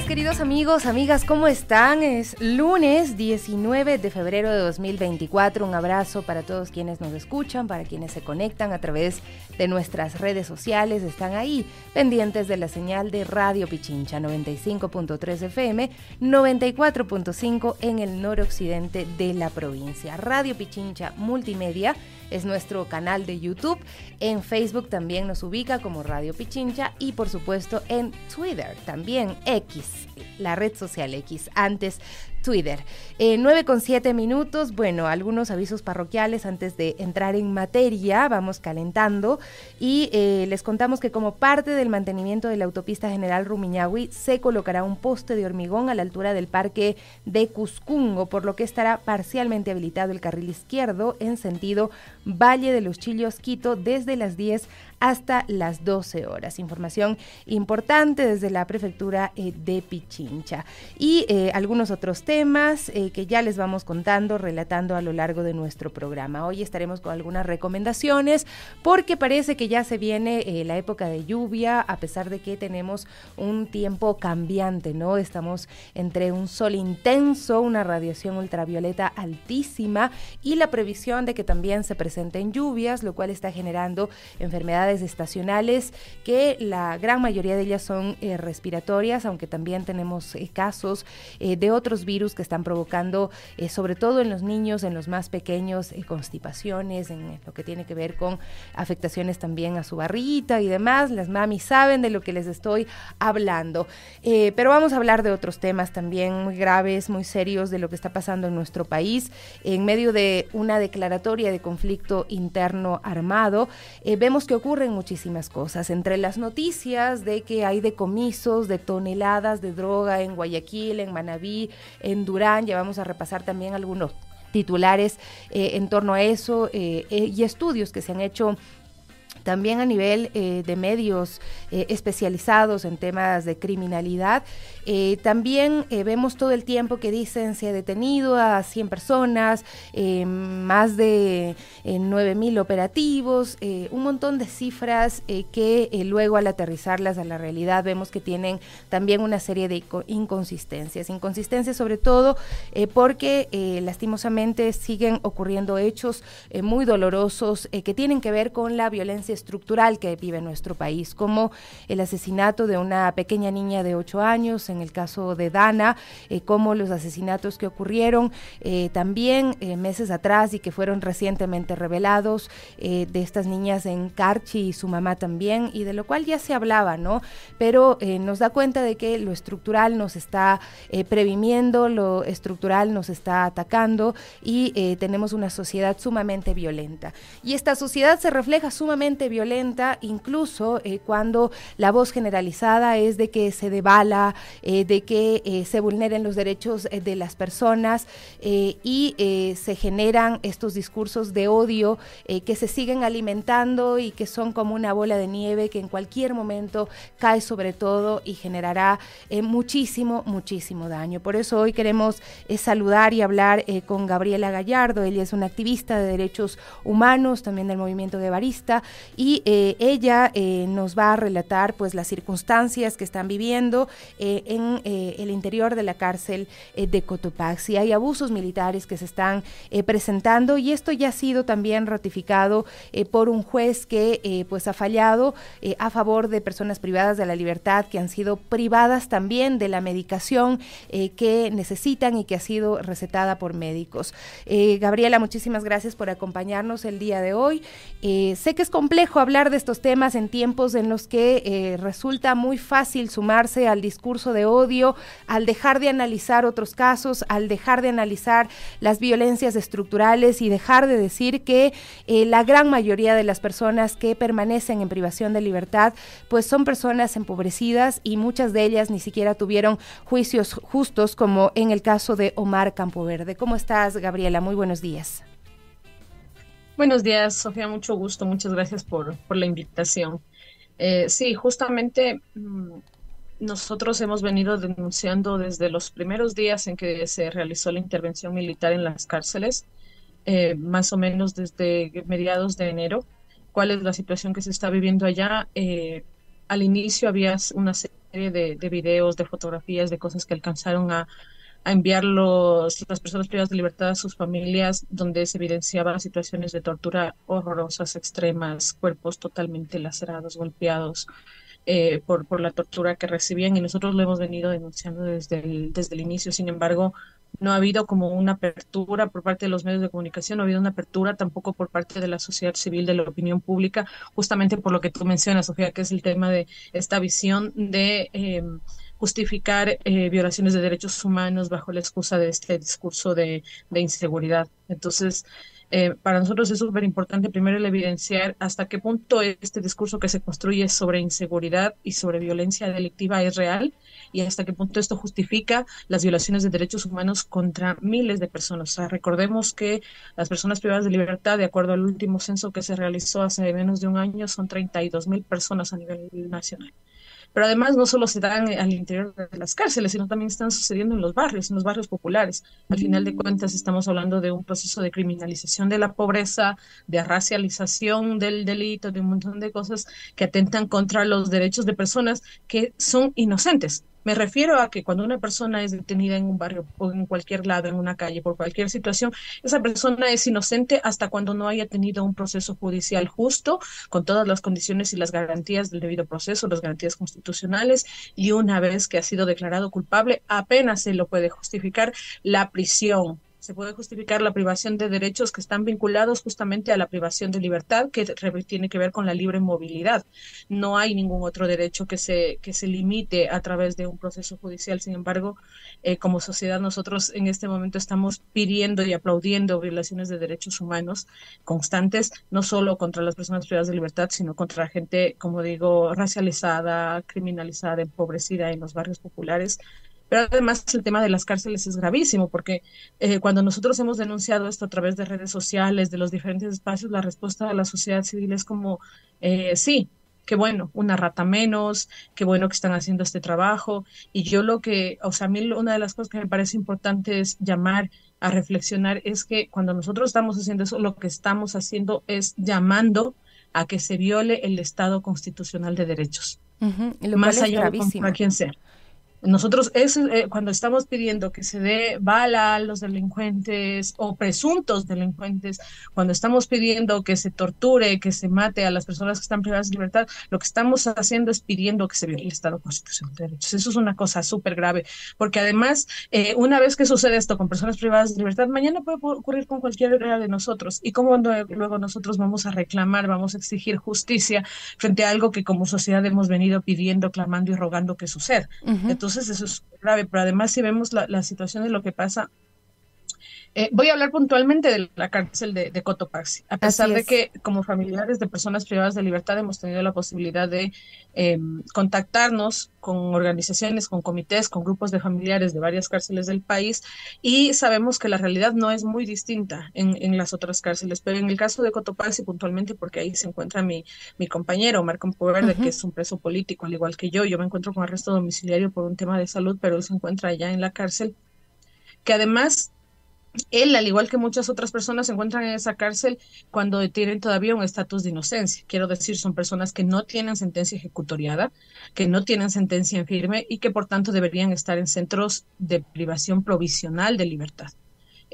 queridos amigos, amigas, ¿cómo están? Es lunes 19 de febrero de 2024. Un abrazo para todos quienes nos escuchan, para quienes se conectan a través de nuestras redes sociales. Están ahí pendientes de la señal de Radio Pichincha 95.3 FM, 94.5 en el noroccidente de la provincia. Radio Pichincha Multimedia es nuestro canal de YouTube. En Facebook también nos ubica como Radio Pichincha y por supuesto en Twitter también X, la red social X, antes Twitter. Eh, 9 con 7 minutos, bueno, algunos avisos parroquiales antes de entrar en materia, vamos calentando. Y eh, les contamos que como parte del mantenimiento de la autopista general Rumiñahui se colocará un poste de hormigón a la altura del parque de Cuscungo, por lo que estará parcialmente habilitado el carril izquierdo en sentido Valle de los Chillos Quito desde las 10 hasta las 12 horas. Información importante desde la prefectura eh, de Pichincha. Y eh, algunos otros temas eh, que ya les vamos contando, relatando a lo largo de nuestro programa. Hoy estaremos con algunas recomendaciones porque parece que ya se viene la época de lluvia, a pesar de que tenemos un tiempo cambiante, ¿no? Estamos entre un sol intenso, una radiación ultravioleta altísima y la previsión de que también se presenten lluvias, lo cual está generando enfermedades estacionales, que la gran mayoría de ellas son eh, respiratorias, aunque también tenemos eh, casos eh, de otros virus que están provocando, sobre todo en los niños, en los más pequeños, constipaciones, en lo que tiene que ver con afectaciones también a su barrita y demás. Las mamis saben de lo que les estoy hablando. pero vamos a hablar de otros temas también muy graves, muy serios de lo que está pasando en nuestro país en medio de una declaratoria de conflicto interno armado. vemos que ocurre muchísimas cosas, entre las noticias de que hay decomisos de toneladas de droga en Guayaquil, en Manabí, en Durán, ya vamos a repasar también algunos titulares eh, en torno a eso eh, eh, y estudios que se han hecho también a nivel de medios especializados en temas de criminalidad eh, también eh, vemos todo el tiempo que dicen se ha detenido a 100 personas, eh, más de 9 mil operativos, un montón de cifras que luego al aterrizarlas a la realidad vemos que tienen también una serie de inconsistencias. Inconsistencias sobre todo porque lastimosamente siguen ocurriendo hechos muy dolorosos que tienen que ver con la violencia estructural que vive nuestro país, como el asesinato de una pequeña niña de 8 años, en el caso de Dana, eh, como los asesinatos que ocurrieron eh, también eh, meses atrás y que fueron recientemente revelados de estas niñas en Carchi y su mamá también, y de lo cual ya se hablaba, ¿no? Pero nos da cuenta de que lo estructural nos está previniendo, lo estructural nos está atacando y tenemos una sociedad sumamente violenta. Y esta sociedad se refleja sumamente violenta incluso cuando la voz generalizada es de que se debala, eh, de que eh, se vulneren los derechos eh, de las personas y se generan estos discursos de odio que se siguen alimentando y que son como una bola de nieve que en cualquier momento cae sobre todo y generará muchísimo, muchísimo daño. Por eso hoy queremos saludar y hablar con Gabriela Gallardo. Ella es una activista de derechos humanos, también del movimiento de Y ella nos va a relatar pues las circunstancias que están viviendo en eh, el interior de la cárcel eh, de Cotopaxi. Hay abusos militares que se están eh, presentando y esto ya ha sido también ratificado por un juez que pues ha fallado a favor de personas privadas de la libertad que han sido privadas también de la medicación que necesitan y que ha sido recetada por médicos. Gabriela, muchísimas gracias por acompañarnos el día de hoy. sé que es complejo hablar de estos temas en tiempos en los que resulta muy fácil sumarse al discurso de odio, al dejar de analizar otros casos, al dejar de analizar las violencias estructurales y dejar de decir que eh, la gran mayoría de las personas que permanecen en privación de libertad, pues son personas empobrecidas y muchas de ellas ni siquiera tuvieron juicios justos, como en el caso de Omar Campoverde. ¿Cómo estás, Gabriela? Muy buenos días. Buenos días, Sofía, mucho gusto, muchas gracias por, la invitación. Eh, sí, justamente mm, nosotros hemos venido denunciando desde los primeros días en que se realizó la intervención militar en las cárceles, eh, más o menos desde mediados de enero, cuál es la situación que se está viviendo allá. Eh, al inicio había una serie de videos, de fotografías, de cosas que alcanzaron a, a enviar los, las personas privadas de libertad a sus familias, donde se evidenciaban situaciones de tortura horrorosas, extremas, cuerpos totalmente lacerados, golpeados eh, por, por la tortura que recibían y nosotros lo hemos venido denunciando desde el, desde el inicio. Sin embargo, no ha habido como una apertura por parte de los medios de comunicación, no ha habido una apertura tampoco por parte de la sociedad civil, de la opinión pública, justamente por lo que tú mencionas, Sofía, que es el tema de esta visión de... Eh, justificar eh, violaciones de derechos humanos bajo la excusa de este discurso de, inseguridad. Entonces, eh, para nosotros es súper importante primero el evidenciar hasta qué punto este discurso que se construye sobre inseguridad y sobre violencia delictiva es real y hasta qué punto esto justifica las violaciones de derechos humanos contra miles de personas. O sea, recordemos que las personas privadas de libertad, de acuerdo al último censo que se realizó hace menos de un año, son 32 mil personas a nivel nacional. Pero además no solo se dan al interior de las cárceles, sino también están sucediendo en los barrios, en los barrios populares. Al final de cuentas estamos hablando de un proceso de criminalización de la pobreza, de racialización del delito, de un montón de cosas que atentan contra los derechos de personas que son inocentes. Me refiero a que cuando una persona es detenida en un barrio o en cualquier lado, en una calle, por cualquier situación, esa persona es inocente hasta cuando no haya tenido un proceso judicial justo, con todas las condiciones y las garantías del debido proceso, las garantías constitucionales, y una vez que ha sido declarado culpable, apenas se lo puede justificar la prisión se puede justificar la privación de derechos que están vinculados justamente a la privación de libertad, que tiene que ver con la libre movilidad. No hay ningún otro derecho que se, que se limite a través de un proceso judicial. Sin embargo, eh, como sociedad nosotros en este momento estamos pidiendo y aplaudiendo violaciones de derechos humanos constantes, no solo contra las personas privadas de libertad, sino contra la gente, como digo, racializada, criminalizada, empobrecida en los barrios populares pero además el tema de las cárceles es gravísimo porque eh, cuando nosotros hemos denunciado esto a través de redes sociales, de los diferentes espacios, la respuesta de la sociedad civil es como, eh, sí, qué bueno, una rata menos, qué bueno que están haciendo este trabajo. Y yo lo que, o sea, a mí una de las cosas que me parece importante es llamar a reflexionar es que cuando nosotros estamos haciendo eso, lo que estamos haciendo es llamando a que se viole el Estado constitucional de derechos. más allá de quien sea. Nosotros es eh, cuando estamos pidiendo que se dé bala a los delincuentes o presuntos delincuentes, cuando estamos pidiendo que se torture, que se mate a las personas que están privadas de libertad, lo que estamos haciendo es pidiendo que se viole el Estado constitucional de derechos. Eso es una cosa súper grave, porque además, eh, una vez que sucede esto con personas privadas de libertad, mañana puede ocurrir con cualquiera de nosotros. Y cómo luego nosotros vamos a reclamar, vamos a exigir justicia frente a algo que como sociedad hemos venido pidiendo, clamando y rogando que suceda. Entonces, entonces eso es grave, pero además si vemos la, situación de lo que pasa eh, voy a hablar puntualmente de la cárcel de, Cotopaxi, a pesar de que como familiares de personas privadas de libertad hemos tenido la posibilidad de eh, contactarnos con organizaciones, con comités, con grupos de familiares de varias cárceles del país y sabemos que la realidad no es muy distinta en, las otras cárceles, pero en el caso de Cotopaxi puntualmente, porque ahí se encuentra mi, mi compañero Marco Poverde, que es un preso político, al igual que yo, yo me encuentro con arresto domiciliario por un tema de salud, pero él se encuentra allá en la cárcel, que además él, al igual que muchas otras personas, se encuentran en esa cárcel cuando tienen todavía un estatus de inocencia. Quiero decir, son personas que no tienen sentencia ejecutoriada, que no tienen sentencia en firme y que por tanto deberían estar en centros de privación provisional de libertad.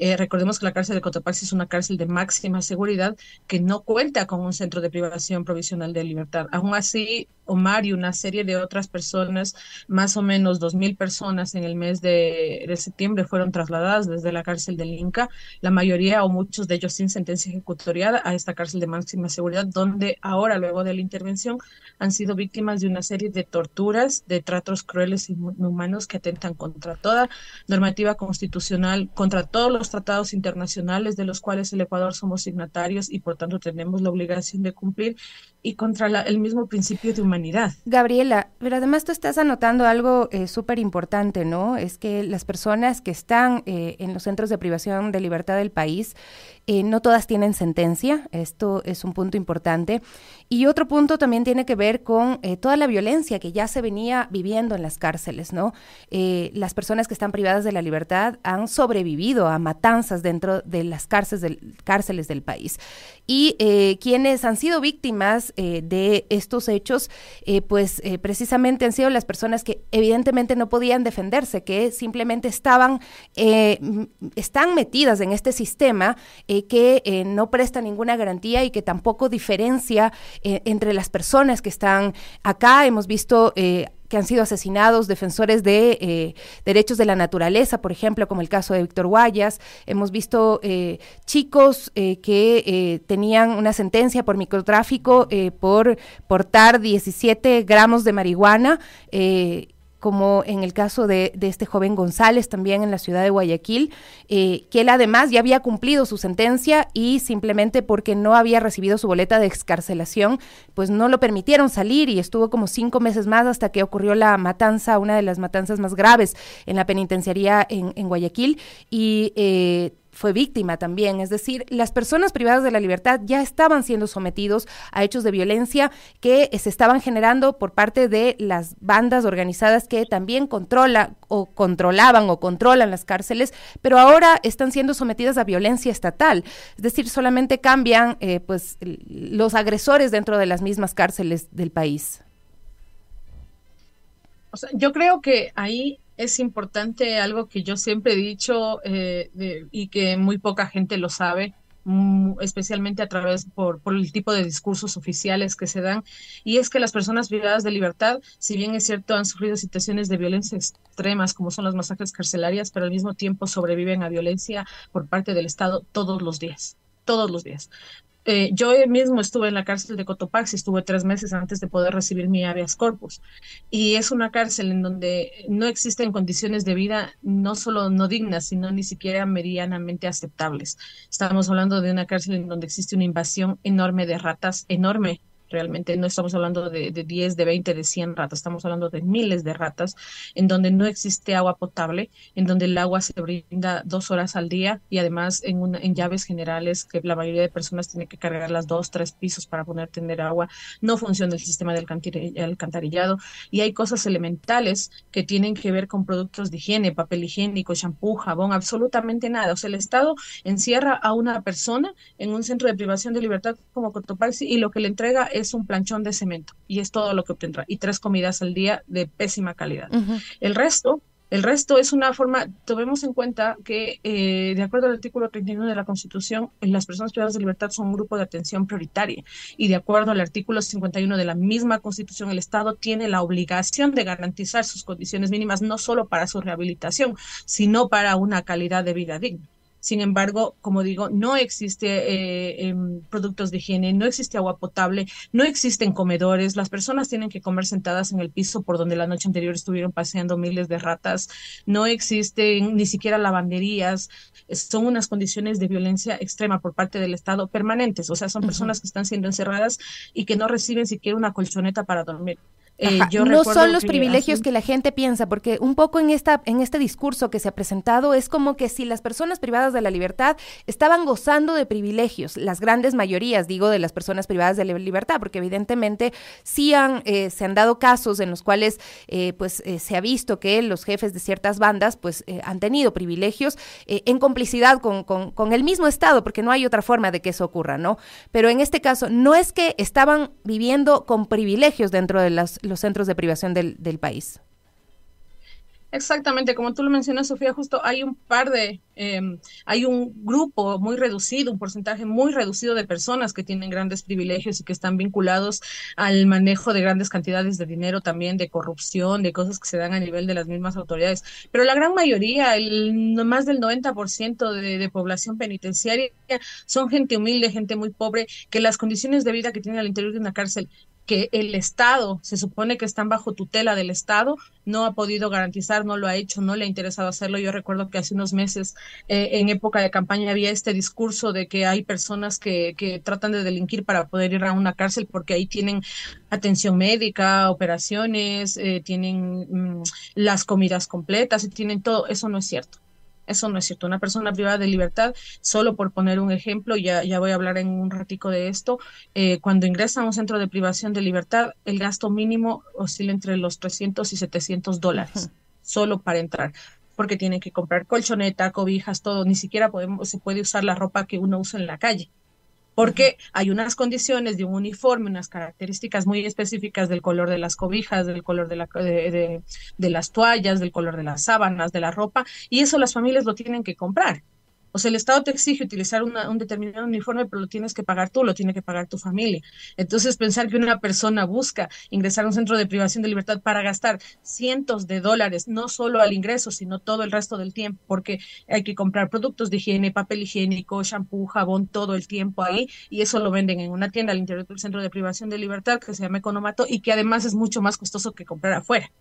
Eh, recordemos que la cárcel de Cotopaxi es una cárcel de máxima seguridad que no cuenta con un centro de privación provisional de libertad. Aún así, Omar y una serie de otras personas, más o menos dos mil personas en el mes de, septiembre fueron trasladadas desde la cárcel del Inca, la mayoría o muchos de ellos sin sentencia ejecutoriada a esta cárcel de máxima seguridad, donde ahora, luego de la intervención, han sido víctimas de una serie de torturas, de tratos crueles y inhumanos que atentan contra toda normativa constitucional, contra todos los tratados internacionales de los cuales el Ecuador somos signatarios y por tanto tenemos la obligación de cumplir y contra el mismo principio de humanidad. Gabriela, pero además tú estás anotando algo eh, súper importante, ¿no? Es que las personas que están eh, en los centros de privación de libertad del país, eh, no todas tienen sentencia, esto es un punto importante. Y otro punto también tiene que ver con toda la violencia que ya se venía viviendo en las cárceles, ¿no? las personas que están privadas de la libertad han sobrevivido a matanzas dentro de las cárceles del, cárceles del país. Y quienes han sido víctimas de estos hechos, pues precisamente han sido las personas que evidentemente no podían defenderse, que simplemente estaban, están metidas en este sistema que no presta ninguna garantía y que tampoco diferencia entre las personas que están acá. Hemos visto eh, que han sido asesinados defensores de eh, derechos de la naturaleza, por ejemplo, como el caso de Víctor Guayas. Hemos visto eh, chicos que tenían una sentencia por microtráfico por portar 17 gramos de marihuana como en el caso de, este joven González también en la ciudad de Guayaquil, eh, que él además ya había cumplido su sentencia y simplemente porque no había recibido su boleta de excarcelación, pues no lo permitieron salir y estuvo como cinco meses más hasta que ocurrió la matanza, una de las matanzas más graves en la penitenciaría en, en Guayaquil. Y eh, fue víctima también. Es decir, las personas privadas de la libertad ya estaban siendo sometidos a hechos de violencia que se estaban generando por parte de las bandas organizadas que también controla o controlaban o controlan las cárceles, pero ahora están siendo sometidas a violencia estatal. Es decir, solamente cambian eh, pues los agresores dentro de las mismas cárceles del país. Yo creo que ahí es importante algo que yo siempre he dicho eh, y que muy poca gente lo sabe, especialmente a través por, por, el tipo de discursos oficiales que se dan, y es que las personas privadas de libertad, si bien es cierto, han sufrido situaciones de violencia extremas, como son las masacres carcelarias, pero al mismo tiempo sobreviven a violencia por parte del Estado todos los días todos los días. Eh, yo mismo estuve en la cárcel de Cotopaxi, estuve tres meses antes de poder recibir mi habeas corpus. Y es una cárcel en donde no existen condiciones de vida no solo no dignas, sino ni siquiera medianamente aceptables. Estamos hablando de una cárcel en donde existe una invasión enorme de ratas, enorme, realmente no estamos hablando de, de 10, de 20, de 100 ratas, estamos hablando de miles de ratas, en donde no existe agua potable, en donde el agua se brinda dos horas al día y además en, en llaves generales que la mayoría de personas tiene que cargar las dos, tres pisos para poder tener agua, no funciona el sistema del alcantarillado y hay cosas elementales que tienen que ver con productos de higiene, papel higiénico, champú, jabón, absolutamente nada. O sea, el Estado encierra a una persona en un centro de privación de libertad como Cotopaxi y lo que le entrega es es un planchón de cemento y es todo lo que obtendrá y tres comidas al día de pésima calidad. El resto el resto es una forma, tomemos en cuenta que, eh, de acuerdo al artículo 31 de la Constitución, las personas privadas de libertad son un grupo de atención prioritaria. Y de acuerdo al artículo 51 de la misma Constitución, el Estado tiene la obligación de garantizar sus condiciones mínimas, no solo para su rehabilitación, sino para una calidad de vida digna. Sin embargo, como digo, no existe eh, em, productos de higiene, no existe agua potable, no existen comedores. Las personas tienen que comer sentadas en el piso por donde la noche anterior estuvieron paseando miles de ratas. No existen ni siquiera lavanderías. Son unas condiciones de violencia extrema por parte del Estado permanentes. O sea, son personas que están siendo encerradas y que no reciben siquiera una colchoneta para dormir. Eh, no son los privilegios que la gente piensa, porque un poco en esta en este discurso que se ha presentado es como que si las personas privadas de la libertad estaban gozando de privilegios, las grandes mayorías, digo, de las personas privadas de la libertad, porque evidentemente sí han, eh, se han dado casos en los cuales eh, pues se ha visto que los jefes de ciertas bandas pues han tenido privilegios en complicidad con, con, con el mismo Estado, porque no hay otra forma de que eso ocurra, ¿no? Pero en este caso no es que estaban viviendo con privilegios dentro de las los centros de privación del, del país. Exactamente, como tú lo mencionas, Sofía, justo hay un par de, em, hay un grupo muy reducido, un porcentaje muy reducido de personas que tienen grandes privilegios y que están vinculados al manejo de grandes cantidades de dinero, también de corrupción, de cosas que se dan a nivel de las mismas autoridades. Pero la gran mayoría, el, más del 90% de, de población penitenciaria, son gente humilde, gente muy pobre, que las condiciones de vida que tienen al interior de una cárcel que el Estado, se supone que están bajo tutela del Estado, no ha podido garantizar, no lo ha hecho, no le ha interesado hacerlo. Yo recuerdo que hace unos meses, eh, en época de campaña, había este discurso de que hay personas que, que tratan de delinquir para poder ir a una cárcel porque ahí tienen atención médica, operaciones, eh, tienen mm, las comidas completas tienen todo. Eso no es cierto. Eso no es cierto. Una persona privada de libertad, solo por poner un ejemplo, ya, ya voy a hablar en un ratico de esto, eh, cuando ingresa a un centro de privación de libertad, el gasto mínimo oscila entre los 300 y 700 dólares, solo para entrar porque tienen que comprar colchoneta, cobijas, todo, ni siquiera podemos, se puede usar la ropa que uno usa en la calle porque hay unas condiciones de un uniforme, unas características muy específicas del color de las cobijas, del color de, la, de, de, las toallas, del color de las sábanas, de la ropa, y eso las familias lo tienen que comprar. O sea, el Estado te exige utilizar un determinado uniforme, pero lo tienes que pagar tú, lo tiene que pagar tu familia. Entonces, pensar que una persona busca ingresar a un centro de privación de libertad para gastar cientos de dólares, no solo al ingreso, sino todo el resto del tiempo, porque hay que comprar productos de higiene, papel higiénico, shampoo, jabón, todo el tiempo ahí, y eso lo venden en una tienda al interior del centro de privación de libertad que se llama Economato y que además es mucho más costoso que comprar afuera.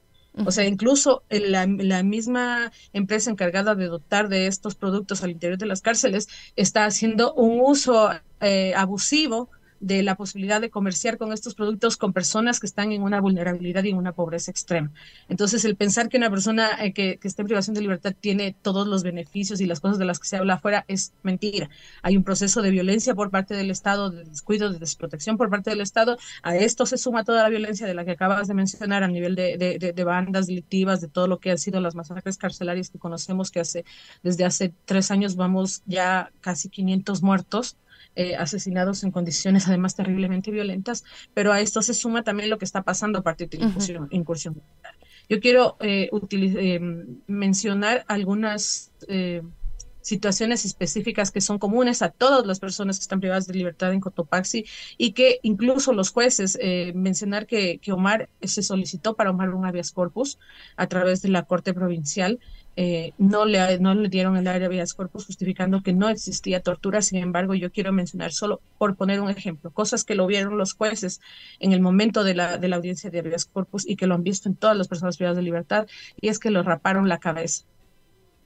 O sea, incluso la, la, misma empresa encargada de dotar de estos productos al interior de las cárceles está haciendo un uso eh, abusivo de la posibilidad de comerciar con estos productos con personas que están en una vulnerabilidad y en una pobreza extrema. Entonces, el pensar que una persona eh, que, que, esté en privación de libertad tiene todos los beneficios y las cosas de las que se habla afuera es mentira. Hay un proceso de violencia por parte del Estado, de descuido, de desprotección por parte del Estado. A esto se suma toda la violencia de la que acabas de mencionar a nivel de, de, de bandas delictivas, de todo lo que han sido las masacres carcelarias que conocemos que hace desde hace tres años vamos ya casi 500 muertos eh, asesinados en condiciones además terriblemente violentas, pero a esto se suma también lo que está pasando a partir de la incursión, incursión militar. Yo quiero eh, eh, mencionar algunas situaciones específicas que son comunes a todas las personas que están privadas de libertad en Cotopaxi y que incluso los jueces, mencionar que, que Omar se solicitó para Omar un habeas corpus a través de la Corte Provincial eh, no, le, no le dieron el área habeas corpus justificando que no existía tortura. Sin embargo, yo quiero mencionar solo por poner un ejemplo, cosas que lo vieron los jueces en el momento de la, de la audiencia de habeas corpus y que lo han visto en todas las personas privadas de libertad, y es que lo raparon la cabeza.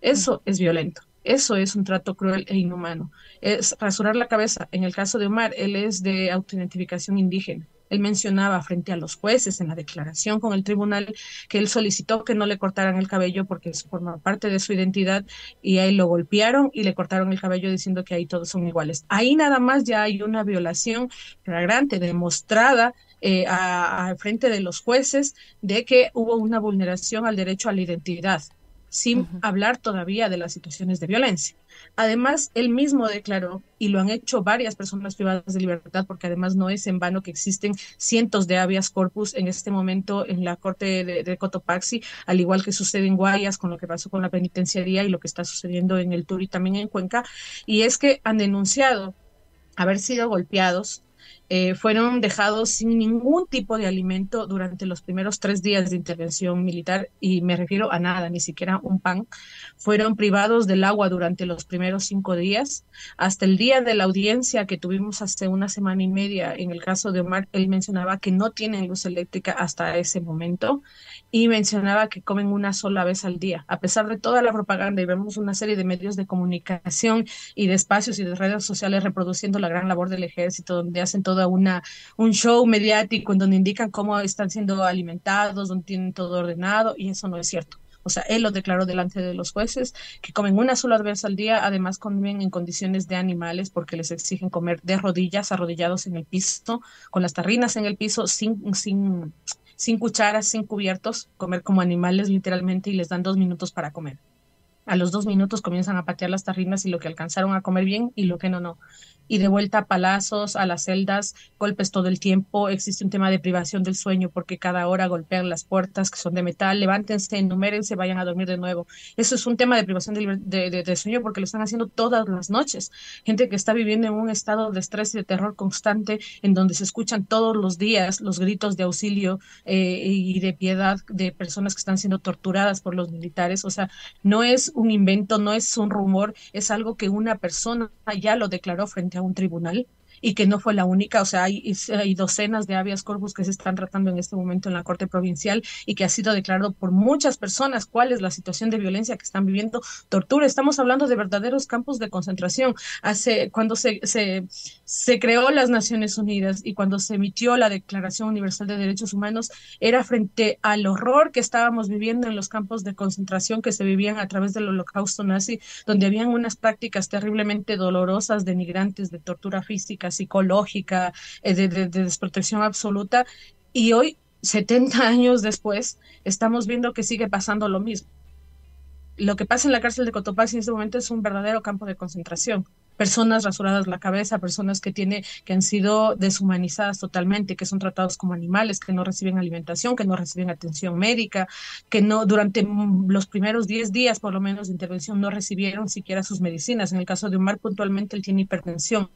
Eso es violento. Eso es un trato cruel e inhumano. Es rasurar la cabeza. En el caso de Omar, él es de autoidentificación indígena. Él mencionaba frente a los jueces en la declaración con el tribunal que él solicitó que no le cortaran el cabello porque eso forma parte de su identidad y ahí lo golpearon y le cortaron el cabello diciendo que ahí todos son iguales. Ahí nada más ya hay una violación flagrante, demostrada eh, frente de los jueces de que hubo una vulneración al derecho a la identidad sin hablar todavía de las situaciones de violencia. Además, él mismo declaró, y lo han hecho varias personas privadas de libertad, porque además no es en vano que existen cientos de habeas corpus en este momento en la corte de, Cotopaxi, al igual que sucede en Guayas con lo que pasó con la penitenciaría y lo que está sucediendo en el Tur y también en Cuenca, y es que han denunciado haber sido golpeados eh, fueron dejados sin ningún tipo de alimento durante los primeros tres días de intervención militar, y me refiero a nada, ni siquiera un pan. Fueron privados del agua durante los primeros cinco días. Hasta el día de la audiencia que tuvimos hace una semana y media, en el caso de Omar, él mencionaba que no tienen luz eléctrica hasta ese momento y mencionaba que comen una sola vez al día. A pesar de toda la propaganda vemos una serie de medios de comunicación y de espacios y de redes sociales reproduciendo la gran labor del ejército, donde hacen una un show mediático en donde indican cómo están siendo alimentados, donde tienen todo ordenado y eso no es cierto. O sea, él lo declaró delante de los jueces, que comen una sola vez al día, además comen en condiciones de animales porque les exigen comer de rodillas, arrodillados en el piso, con las tarrinas en el piso, sin, sin, sin cucharas, sin cubiertos, comer como animales literalmente y les dan dos minutos para comer. A los dos minutos comienzan a patear las tarrinas y lo que alcanzaron a comer bien y lo que no, no y de vuelta a palazos, a las celdas, golpes todo el tiempo. Existe un tema de privación del sueño porque cada hora golpean las puertas que son de metal. Levántense, enumérense, vayan a dormir de nuevo. Eso es un tema de privación de, sueño porque lo están haciendo todas las noches. Gente que está viviendo en un estado de estrés y de terror constante en donde se escuchan todos los días los gritos de auxilio eh, y de piedad de personas que están siendo torturadas por los militares. O sea, no es un invento, no es un rumor, es algo que una persona ya lo declaró frente a un tribunal y que no fue la única, o sea, hay, docenas de habeas corpus que se están tratando en este momento en la Corte Provincial y que ha sido declarado por muchas personas cuál es la situación de violencia que están viviendo, tortura. Estamos hablando de verdaderos campos de concentración. Hace, cuando se, se, se creó las Naciones Unidas y cuando se emitió la Declaración Universal de Derechos Humanos, era frente al horror que estábamos viviendo en los campos de concentración que se vivían a través del holocausto nazi, donde habían unas prácticas terriblemente dolorosas, denigrantes, de tortura física, psicológica, eh, de, desprotección absoluta. Y hoy, 70 años después, estamos viendo que sigue pasando lo mismo. lo que pasa en la cárcel de Cotopaxi en este momento es un verdadero campo de concentración personas rasuradas la cabeza, personas que tiene, que han sido deshumanizadas totalmente, que son tratados como animales, que no reciben alimentación, que no reciben atención médica, que no durante los primeros 10 días por lo menos de intervención no recibieron siquiera sus medicinas. En el caso de Omar puntualmente él tiene hipertensión,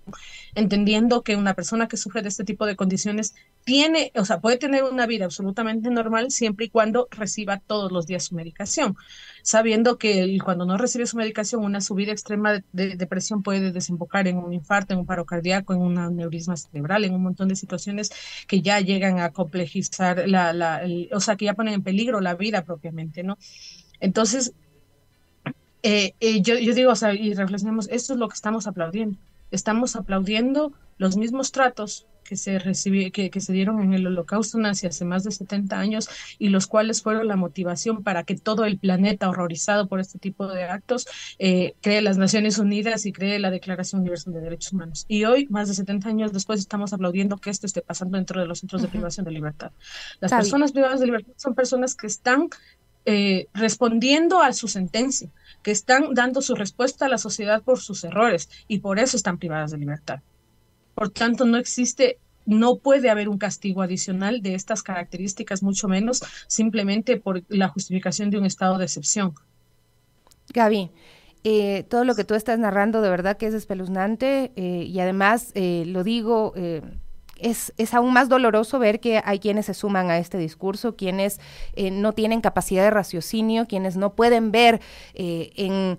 entendiendo que una persona que sufre de este tipo de condiciones tiene, o sea, puede tener una vida absolutamente normal siempre y cuando reciba todos los días su medicación, sabiendo que cuando no recibe su medicación una subida extrema de, de depresión puede desembocar en un infarto, en un paro cardíaco, en un aneurisma cerebral, en un montón de situaciones que ya llegan a complejizar la, la o sea, que ya ponen en peligro la vida propiamente, ¿no? Entonces, eh, eh, yo, yo digo, o sea, y reflexionemos, esto es lo que estamos aplaudiendo. Estamos aplaudiendo los mismos tratos que se, recibió, que, que, se dieron en el holocausto nazi hace más de 70 años y los cuales fueron la motivación para que todo el planeta horrorizado por este tipo de actos eh, cree las Naciones Unidas y cree la Declaración Universal de Derechos Humanos. Y hoy, más de 70 años después, estamos aplaudiendo que esto esté pasando dentro de los centros de privación de libertad. Las personas privadas de libertad son personas que están eh, respondiendo a su sentencia, que están dando su respuesta a la sociedad por sus errores y por eso están privadas de libertad. Por tanto, no existe no puede haber un castigo adicional de estas características, mucho menos simplemente por la justificación de un estado de excepción. Gaby, eh, todo lo que tú estás narrando de verdad que es espeluznante eh, y además eh, lo digo, es, es, aún más doloroso ver que hay quienes se suman a este discurso, quienes no tienen capacidad de raciocinio, quienes no pueden ver en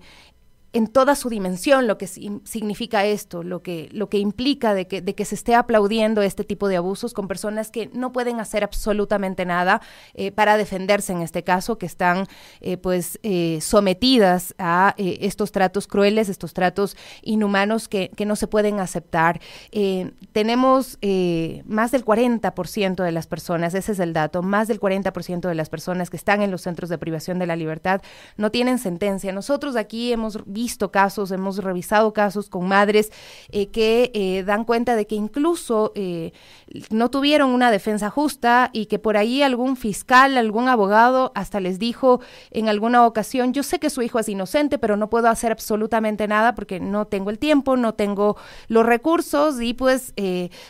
en toda su dimensión lo que significa esto, lo que, lo que implica de que, de que se esté aplaudiendo este tipo de abusos con personas que no pueden hacer absolutamente nada eh, para defenderse en este caso, que están eh, pues eh, sometidas a estos tratos crueles, estos tratos inhumanos que, que no se pueden aceptar. tenemos más del 40% de las personas, ese es el dato, más del 40% de las personas que están en los centros de privación de la libertad no tienen sentencia. Nosotros aquí hemos visto casos, hemos revisado casos con madres eh, que eh, dan cuenta de que incluso eh, no tuvieron una defensa justa y que por ahí algún fiscal, algún abogado hasta les dijo en alguna ocasión, yo sé que su hijo es inocente, pero no puedo hacer absolutamente nada porque no tengo el tiempo, no tengo los recursos y pues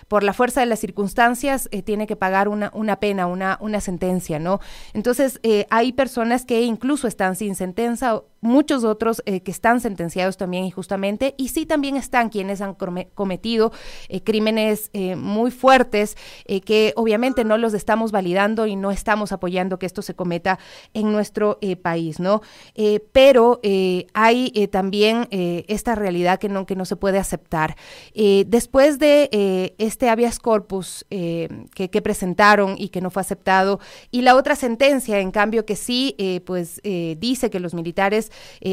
por la fuerza de las circunstancias tiene que pagar una, una pena, una, una sentencia, ¿no? Entonces hay personas que incluso están sin sentencia, muchos otros que están sentenciados también injustamente y sí también están quienes han cometido eh, crímenes eh, muy fuertes eh, que obviamente no los estamos validando y no estamos apoyando que esto se cometa en nuestro país, ¿no? pero hay también esta realidad que no, que no se puede aceptar. después de este habeas corpus que, que, presentaron y que no fue aceptado y la otra sentencia, en cambio, que sí, pues dice que los militares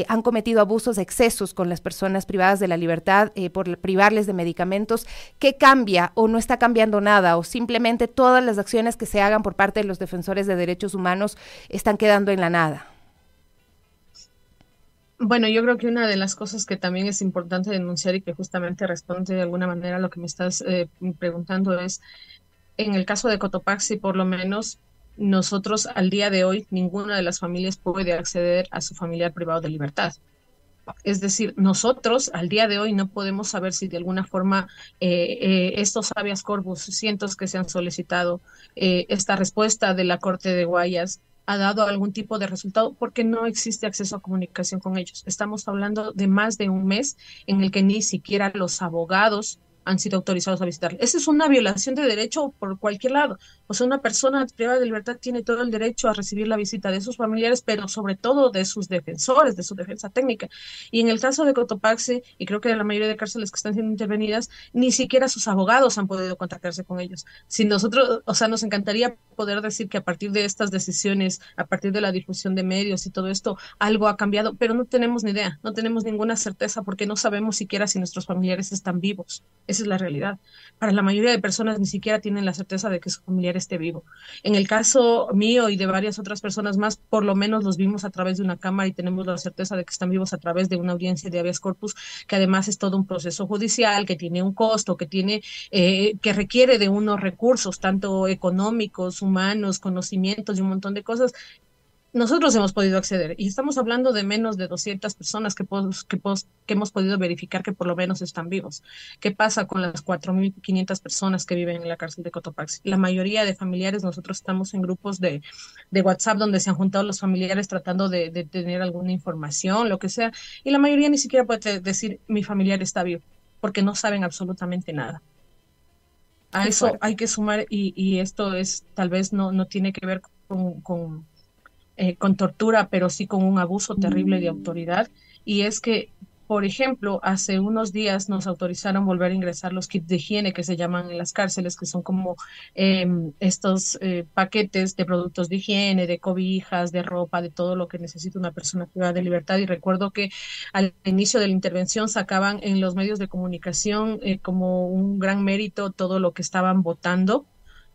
han cometido abusos excesos con las personas privadas de la libertad eh, por privarles de medicamentos, ¿qué cambia o no está cambiando nada o simplemente todas las acciones que se hagan por parte de los defensores de derechos humanos están quedando en la nada? Bueno, yo creo que una de las cosas que también es importante denunciar y que justamente responde de alguna manera a lo que me estás eh, preguntando es, en el caso de Cotopaxi, por lo menos, nosotros al día de hoy, ninguna de las familias puede acceder a su familiar privado de libertad. Es decir, nosotros al día de hoy no podemos saber si de alguna forma eh, eh, estos habeas corpus, cientos que se han solicitado, eh, esta respuesta de la Corte de Guayas ha dado algún tipo de resultado porque no existe acceso a comunicación con ellos. Estamos hablando de más de un mes en el que ni siquiera los abogados han sido autorizados a visitar. Esa es una violación de derecho por cualquier lado. O sea, una persona privada de libertad tiene todo el derecho a recibir la visita de sus familiares, pero sobre todo de sus defensores, de su defensa técnica. Y en el caso de Cotopaxi, y creo que en la mayoría de cárceles que están siendo intervenidas, ni siquiera sus abogados han podido contactarse con ellos. Si nosotros, o sea, nos encantaría poder decir que a partir de estas decisiones, a partir de la difusión de medios y todo esto, algo ha cambiado, pero no tenemos ni idea, no tenemos ninguna certeza porque no sabemos siquiera si nuestros familiares están vivos. Esa es la realidad. Para la mayoría de personas ni siquiera tienen la certeza de que su familiar esté vivo. En el caso mío y de varias otras personas más, por lo menos los vimos a través de una cámara y tenemos la certeza de que están vivos a través de una audiencia de habeas corpus, que además es todo un proceso judicial, que tiene un costo, que tiene, eh, que requiere de unos recursos, tanto económicos, humanos, conocimientos y un montón de cosas nosotros hemos podido acceder y estamos hablando de menos de 200 personas que, que, que, hemos podido verificar que por lo menos están vivos. ¿Qué pasa con las 4.500 personas que viven en la cárcel de Cotopaxi? La mayoría de familiares, nosotros estamos en grupos de, de WhatsApp donde se han juntado los familiares tratando de, de, tener alguna información, lo que sea, y la mayoría ni siquiera puede decir mi familiar está vivo, porque no saben absolutamente nada. A eso hay que sumar, y, y, esto es tal vez no, no tiene que ver con, con eh, con tortura, pero sí con un abuso terrible de autoridad. Y es que, por ejemplo, hace unos días nos autorizaron volver a ingresar los kits de higiene que se llaman en las cárceles, que son como em, estos eh, paquetes de productos de higiene, de cobijas, de ropa, de todo lo que necesita una persona privada de libertad. Y recuerdo que al inicio de la intervención sacaban en los medios de comunicación eh, como un gran mérito todo lo que estaban votando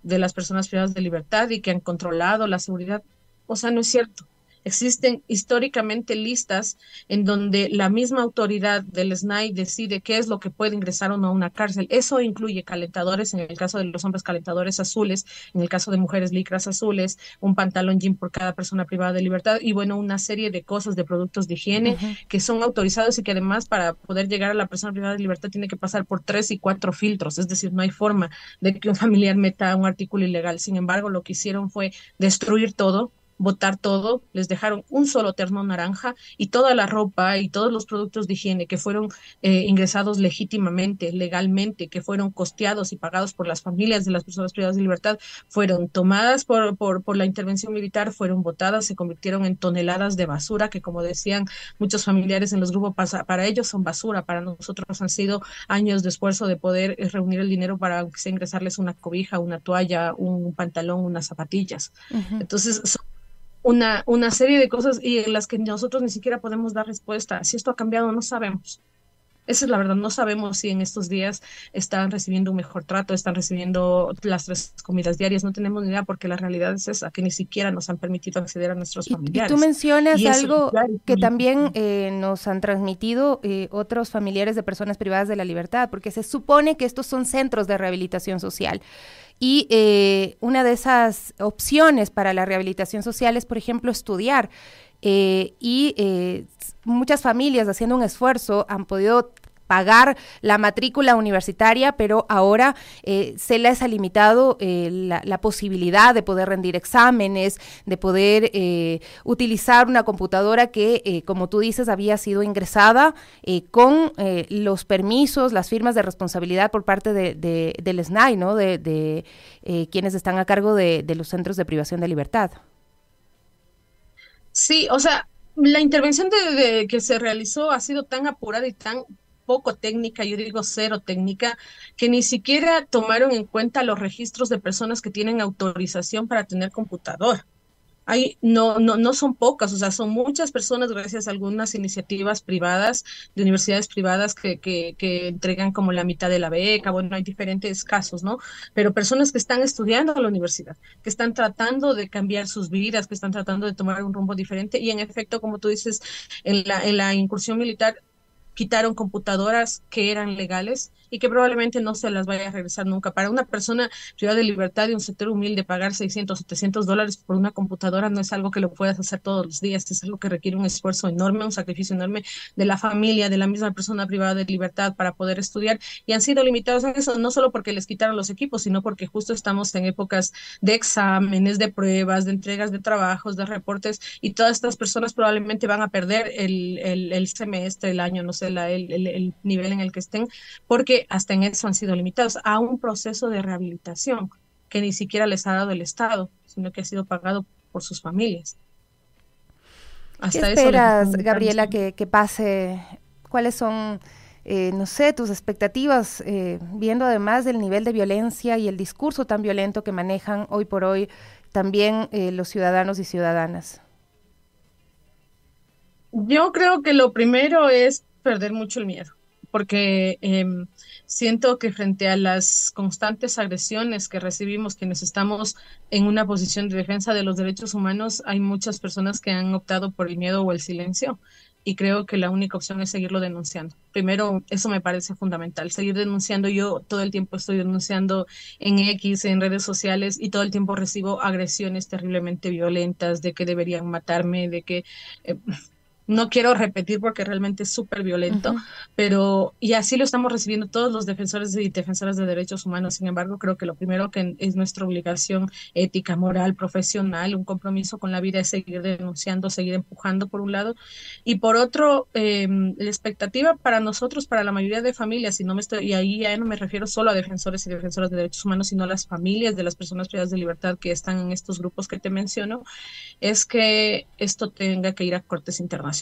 de las personas privadas de libertad y que han controlado la seguridad o sea, no es cierto. Existen históricamente listas en donde la misma autoridad del SNAI decide qué es lo que puede ingresar o no a una cárcel. Eso incluye calentadores, en el caso de los hombres calentadores azules, en el caso de mujeres licras azules, un pantalón jean por cada persona privada de libertad y bueno, una serie de cosas, de productos de higiene que son autorizados y que además para poder llegar a la persona privada de libertad tiene que pasar por tres y cuatro filtros, es decir, no hay forma de que un familiar meta un artículo ilegal. Sin embargo, lo que hicieron fue destruir todo, botar todo, les dejaron un solo terno naranja y toda la ropa y todos los productos de higiene que fueron eh, ingresados legítimamente, legalmente, que fueron costeados y pagados por las familias de las personas privadas de libertad, fueron tomadas por, por, por la intervención militar, fueron botadas, se convirtieron en toneladas de basura que, como decían muchos familiares en los grupos, para, para ellos son basura, para nosotros han sido años de esfuerzo de poder eh, reunir el dinero para ingresarles una cobija, una toalla, un pantalón, unas zapatillas. Entonces, son una, una serie de cosas y en las que nosotros ni siquiera podemos dar respuesta. Si esto ha cambiado, no sabemos. Esa es la verdad, no sabemos si en estos días están recibiendo un mejor trato, están recibiendo las tres comidas diarias, no tenemos ni idea porque la realidad es esa, que ni siquiera nos han permitido acceder a nuestros familiares. Y, tú mencionas algo que también eh, nos han transmitido eh, otros familiares de personas privadas de la libertad, porque se supone que estos son centros de rehabilitación social. Y eh, una de esas opciones para la rehabilitación social es, por ejemplo, estudiar. Eh, y eh, muchas familias haciendo un esfuerzo han podido pagar la matrícula universitaria, pero ahora eh, se les ha limitado eh, la, posibilidad de poder rendir exámenes, de poder eh, utilizar una computadora que, como tú dices, había sido ingresada con los permisos, las firmas de responsabilidad por parte de, del SNAI, ¿no? De, quienes están a cargo de los centros de privación de libertad. Sí, o sea, la intervención de, que se realizó ha sido tan apurada y tan poco técnica, yo digo cero técnica, que ni siquiera tomaron en cuenta los registros de personas que tienen autorización para tener computador. Hay, no, no, no son pocas, o sea, son muchas personas gracias a algunas iniciativas privadas, de universidades privadas que, que, entregan como la mitad de la beca, bueno, hay diferentes casos, ¿no? Pero personas que están estudiando en la universidad, que están tratando de cambiar sus vidas, que están tratando de tomar un rumbo diferente y en efecto, como tú dices, en la incursión militar quitaron computadoras que eran legales y que probablemente no se las vaya a regresar nunca. Para una persona privada de libertad de un sector humilde, pagar 600, 700 dólares por una computadora no es algo que lo puedas hacer todos los días, es algo que requiere un esfuerzo enorme, un sacrificio enorme de la familia, de la misma persona privada de libertad para poder estudiar y han sido limitados en eso, no solo porque les quitaron los equipos, sino porque justo estamos en épocas de exámenes, de pruebas, de entregas de trabajos, de reportes y todas estas personas probablemente van a perder el, el, el semestre, el año, no sé, la, el, el nivel en el que estén, porque hasta en eso han sido limitados a un proceso de rehabilitación que ni siquiera les ha dado el Estado, sino que ha sido pagado por sus familias. Hasta ¿Qué esperas, Gabriela, que, pase? ¿Cuáles son, eh, no sé, tus expectativas, eh, viendo además del nivel de violencia y el discurso tan violento que manejan hoy por hoy también eh, los ciudadanos y ciudadanas? Yo creo que lo primero es perder mucho el miedo porque em, siento que frente a las constantes agresiones que recibimos quienes estamos en una posición de defensa de los derechos humanos, hay muchas personas que han optado por el miedo o el silencio. y creo que la única opción es seguirlo denunciando. Primero, eso me parece fundamental, seguir denunciando. Yo todo el tiempo estoy denunciando en X, en redes sociales y todo el tiempo recibo agresiones terriblemente violentas de que deberían matarme, de que... Eh, no quiero repetir porque realmente es súper violento, pero y así lo estamos recibiendo todos los defensores y defensoras de derechos humanos. Sin embargo, creo que lo primero que es nuestra obligación ética, moral, profesional, un compromiso con la vida es seguir denunciando, seguir empujando por un lado. Y por otro, em, la expectativa para nosotros, para la mayoría de familias, y no me estoy y ahí ya no me refiero solo a defensores y defensoras de derechos humanos, sino a las familias de las personas privadas de libertad que están en estos grupos que te menciono, es que esto tenga que ir a cortes internacionales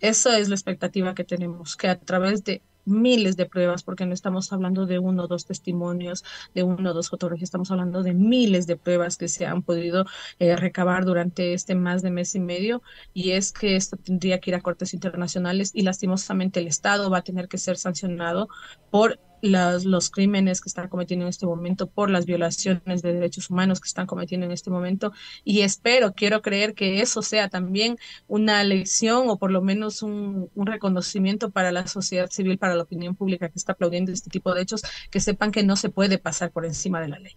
esa es la expectativa que tenemos, que a través de miles de pruebas, porque no estamos hablando de uno o dos testimonios, de uno o dos fotografías, estamos hablando de miles de pruebas que se han podido eh, recabar durante este más de mes y medio, y es que esto tendría que ir a cortes internacionales y lastimosamente el Estado va a tener que ser sancionado por los crímenes que están cometiendo en este momento, por las violaciones de derechos humanos que están cometiendo en este momento. Y espero, quiero creer que eso sea también una lección o por lo menos un reconocimiento para la sociedad civil, para la opinión pública que está aplaudiendo este tipo de hechos, que sepan que no se puede pasar por encima de la ley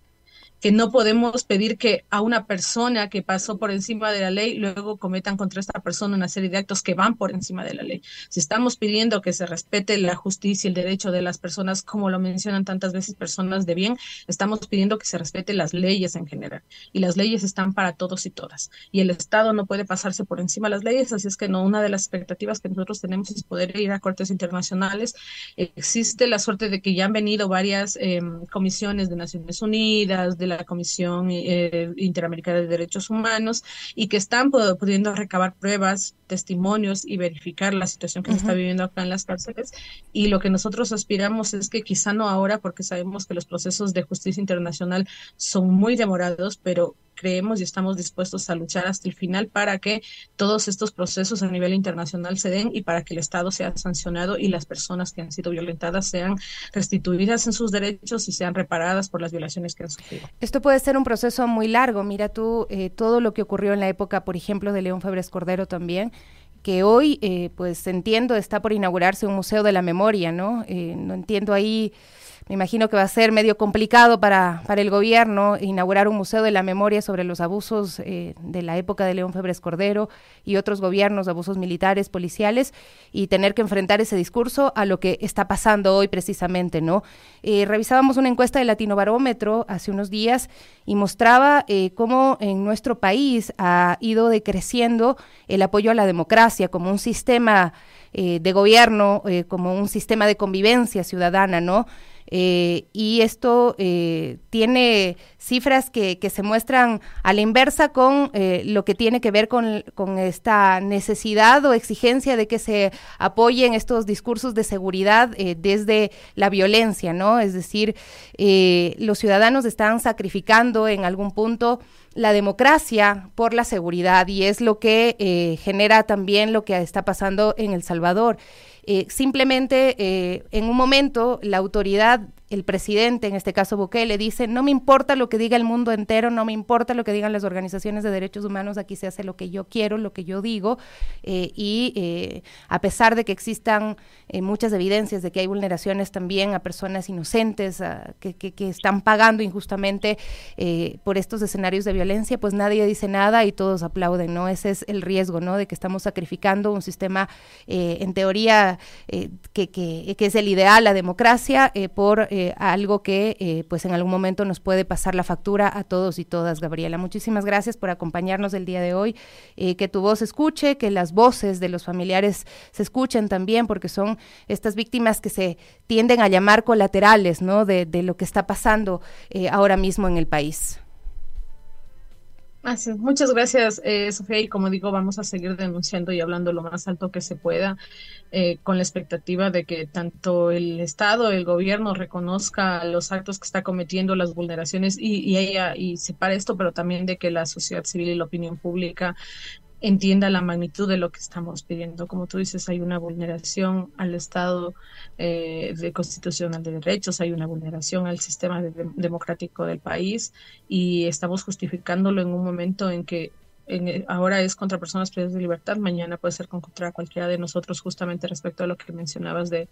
que no podemos pedir que a una persona que pasó por encima de la ley luego cometan contra esta persona una serie de actos que van por encima de la ley. Si estamos pidiendo que se respete la justicia y el derecho de las personas, como lo mencionan tantas veces personas de bien, estamos pidiendo que se respete las leyes en general. Y las leyes están para todos y todas. Y el Estado no puede pasarse por encima de las leyes, así es que no, una de las expectativas que nosotros tenemos es poder ir a cortes internacionales. Existe la suerte de que ya han venido varias em, comisiones de Naciones Unidas, de la Comisión eh, Interamericana de Derechos Humanos y que están pudiendo recabar pruebas, testimonios y verificar la situación que se está viviendo acá en las cárceles. Y lo que nosotros aspiramos es que quizá no ahora, porque sabemos que los procesos de justicia internacional son muy demorados, pero creemos y estamos dispuestos a luchar hasta el final para que todos estos procesos a nivel internacional se den y para que el Estado sea sancionado y las personas que han sido violentadas sean restituidas en sus derechos y sean reparadas por las violaciones que han sufrido. Esto puede ser un proceso muy largo. Mira tú eh, todo lo que ocurrió en la época, por ejemplo, de León Febres Cordero también que hoy, eh, pues entiendo, está por inaugurarse un museo de la memoria, ¿no? Eh, no entiendo ahí me imagino que va a ser medio complicado para, para el gobierno inaugurar un museo de la memoria sobre los abusos eh, de la época de León Febres Cordero y otros gobiernos, abusos militares, policiales, y tener que enfrentar ese discurso a lo que está pasando hoy precisamente, ¿no? Eh, revisábamos una encuesta de Latino Barómetro hace unos días y mostraba eh, cómo en nuestro país ha ido decreciendo el apoyo a la democracia como un sistema de gobierno, como un sistema de convivencia ciudadana, ¿no? Eh, y esto eh, tiene cifras que, que, se muestran a la inversa con eh, lo que tiene que ver con, con, esta necesidad o exigencia de que se apoyen estos discursos de seguridad desde la violencia, ¿no? Es decir, los ciudadanos están sacrificando en algún punto la democracia por la seguridad y es lo que genera también lo que está pasando en El Salvador. Eh, simplemente eh, en un momento la autoridad el presidente, en este caso Bukele, dice, no me importa lo que diga el mundo entero, no me importa lo que digan las organizaciones de derechos humanos, aquí se hace lo que yo quiero, lo que yo digo, eh, y eh, a pesar de que existan eh, muchas evidencias de que hay vulneraciones también a personas inocentes que, están pagando injustamente por estos escenarios de violencia, pues nadie dice nada y todos aplauden, ¿no? Ese es el riesgo, ¿no? De que estamos sacrificando un sistema, en teoría, que, es el ideal, la democracia, por eh, algo que eh, pues en algún momento nos puede pasar la factura a todos y todas, Gabriela. Muchísimas gracias por acompañarnos el día de hoy, eh, que tu voz escuche, que las voces de los familiares se escuchen también, porque son estas víctimas que se tienden a llamar colaterales, ¿no? De, de lo que está pasando ahora mismo en el país. Así, muchas gracias, eh, Sofía. Y como digo, vamos a seguir denunciando y hablando lo más alto que se pueda, eh, con la expectativa de que tanto el Estado, el gobierno reconozca los actos que está cometiendo, las vulneraciones y, y ella y separe esto, pero también de que la sociedad civil y la opinión pública entienda la magnitud de lo que estamos pidiendo. Como tú dices, hay una vulneración al Estado eh, de constitucional de derechos, hay una vulneración al sistema democrático del país y estamos justificándolo en un momento en que ahora es contra personas privadas de libertad, mañana puede ser contra cualquiera de nosotros, justamente respecto a lo que mencionabas de,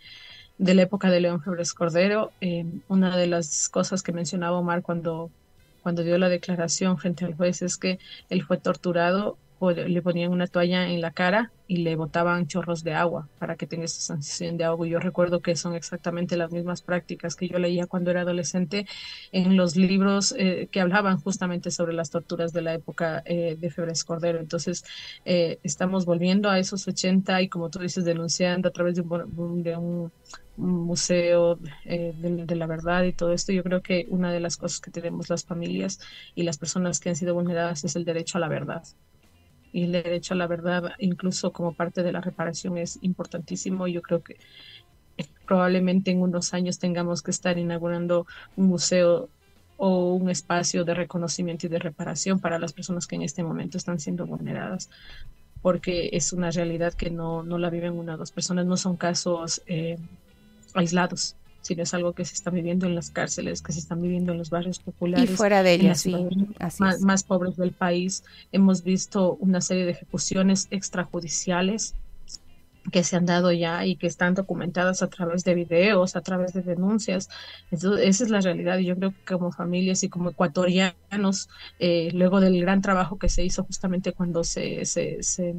la época de León Febres Cordero. Eh, una de las cosas que mencionaba Omar cuando, cuando dio la declaración frente al juez es que él fue torturado le ponían una toalla en la cara y le botaban chorros de agua para que tenga esa sensación de agua. Yo recuerdo que son exactamente las mismas prácticas que yo leía cuando era adolescente en los libros eh, que hablaban justamente sobre las torturas de la época eh, de Febres Cordero. Entonces, eh, estamos volviendo a esos 80 y como tú dices, denunciando a través de un, de un museo de, de, la verdad y todo esto, yo creo que una de las cosas que tenemos las familias y las personas que han sido vulneradas es el derecho a la verdad y el derecho a la verdad, incluso como parte de la reparación, es importantísimo. Yo creo que probablemente en unos años tengamos que estar inaugurando un museo o un espacio de reconocimiento y de reparación para las personas que en este momento están siendo vulneradas, porque es una realidad que no, no la viven una o dos personas, no son casos eh, aislados sino es algo que se está viviendo en las cárceles, que se están viviendo en los barrios populares. Y fuera de ellas, sí. Más, más, pobres del país. Hemos visto una serie de ejecuciones extrajudiciales que se han dado ya y que están documentadas a través de videos, a través de denuncias. Entonces, esa es la realidad. Y yo creo que como familias y como ecuatorianos, eh, luego del gran trabajo que se hizo justamente cuando se, se, se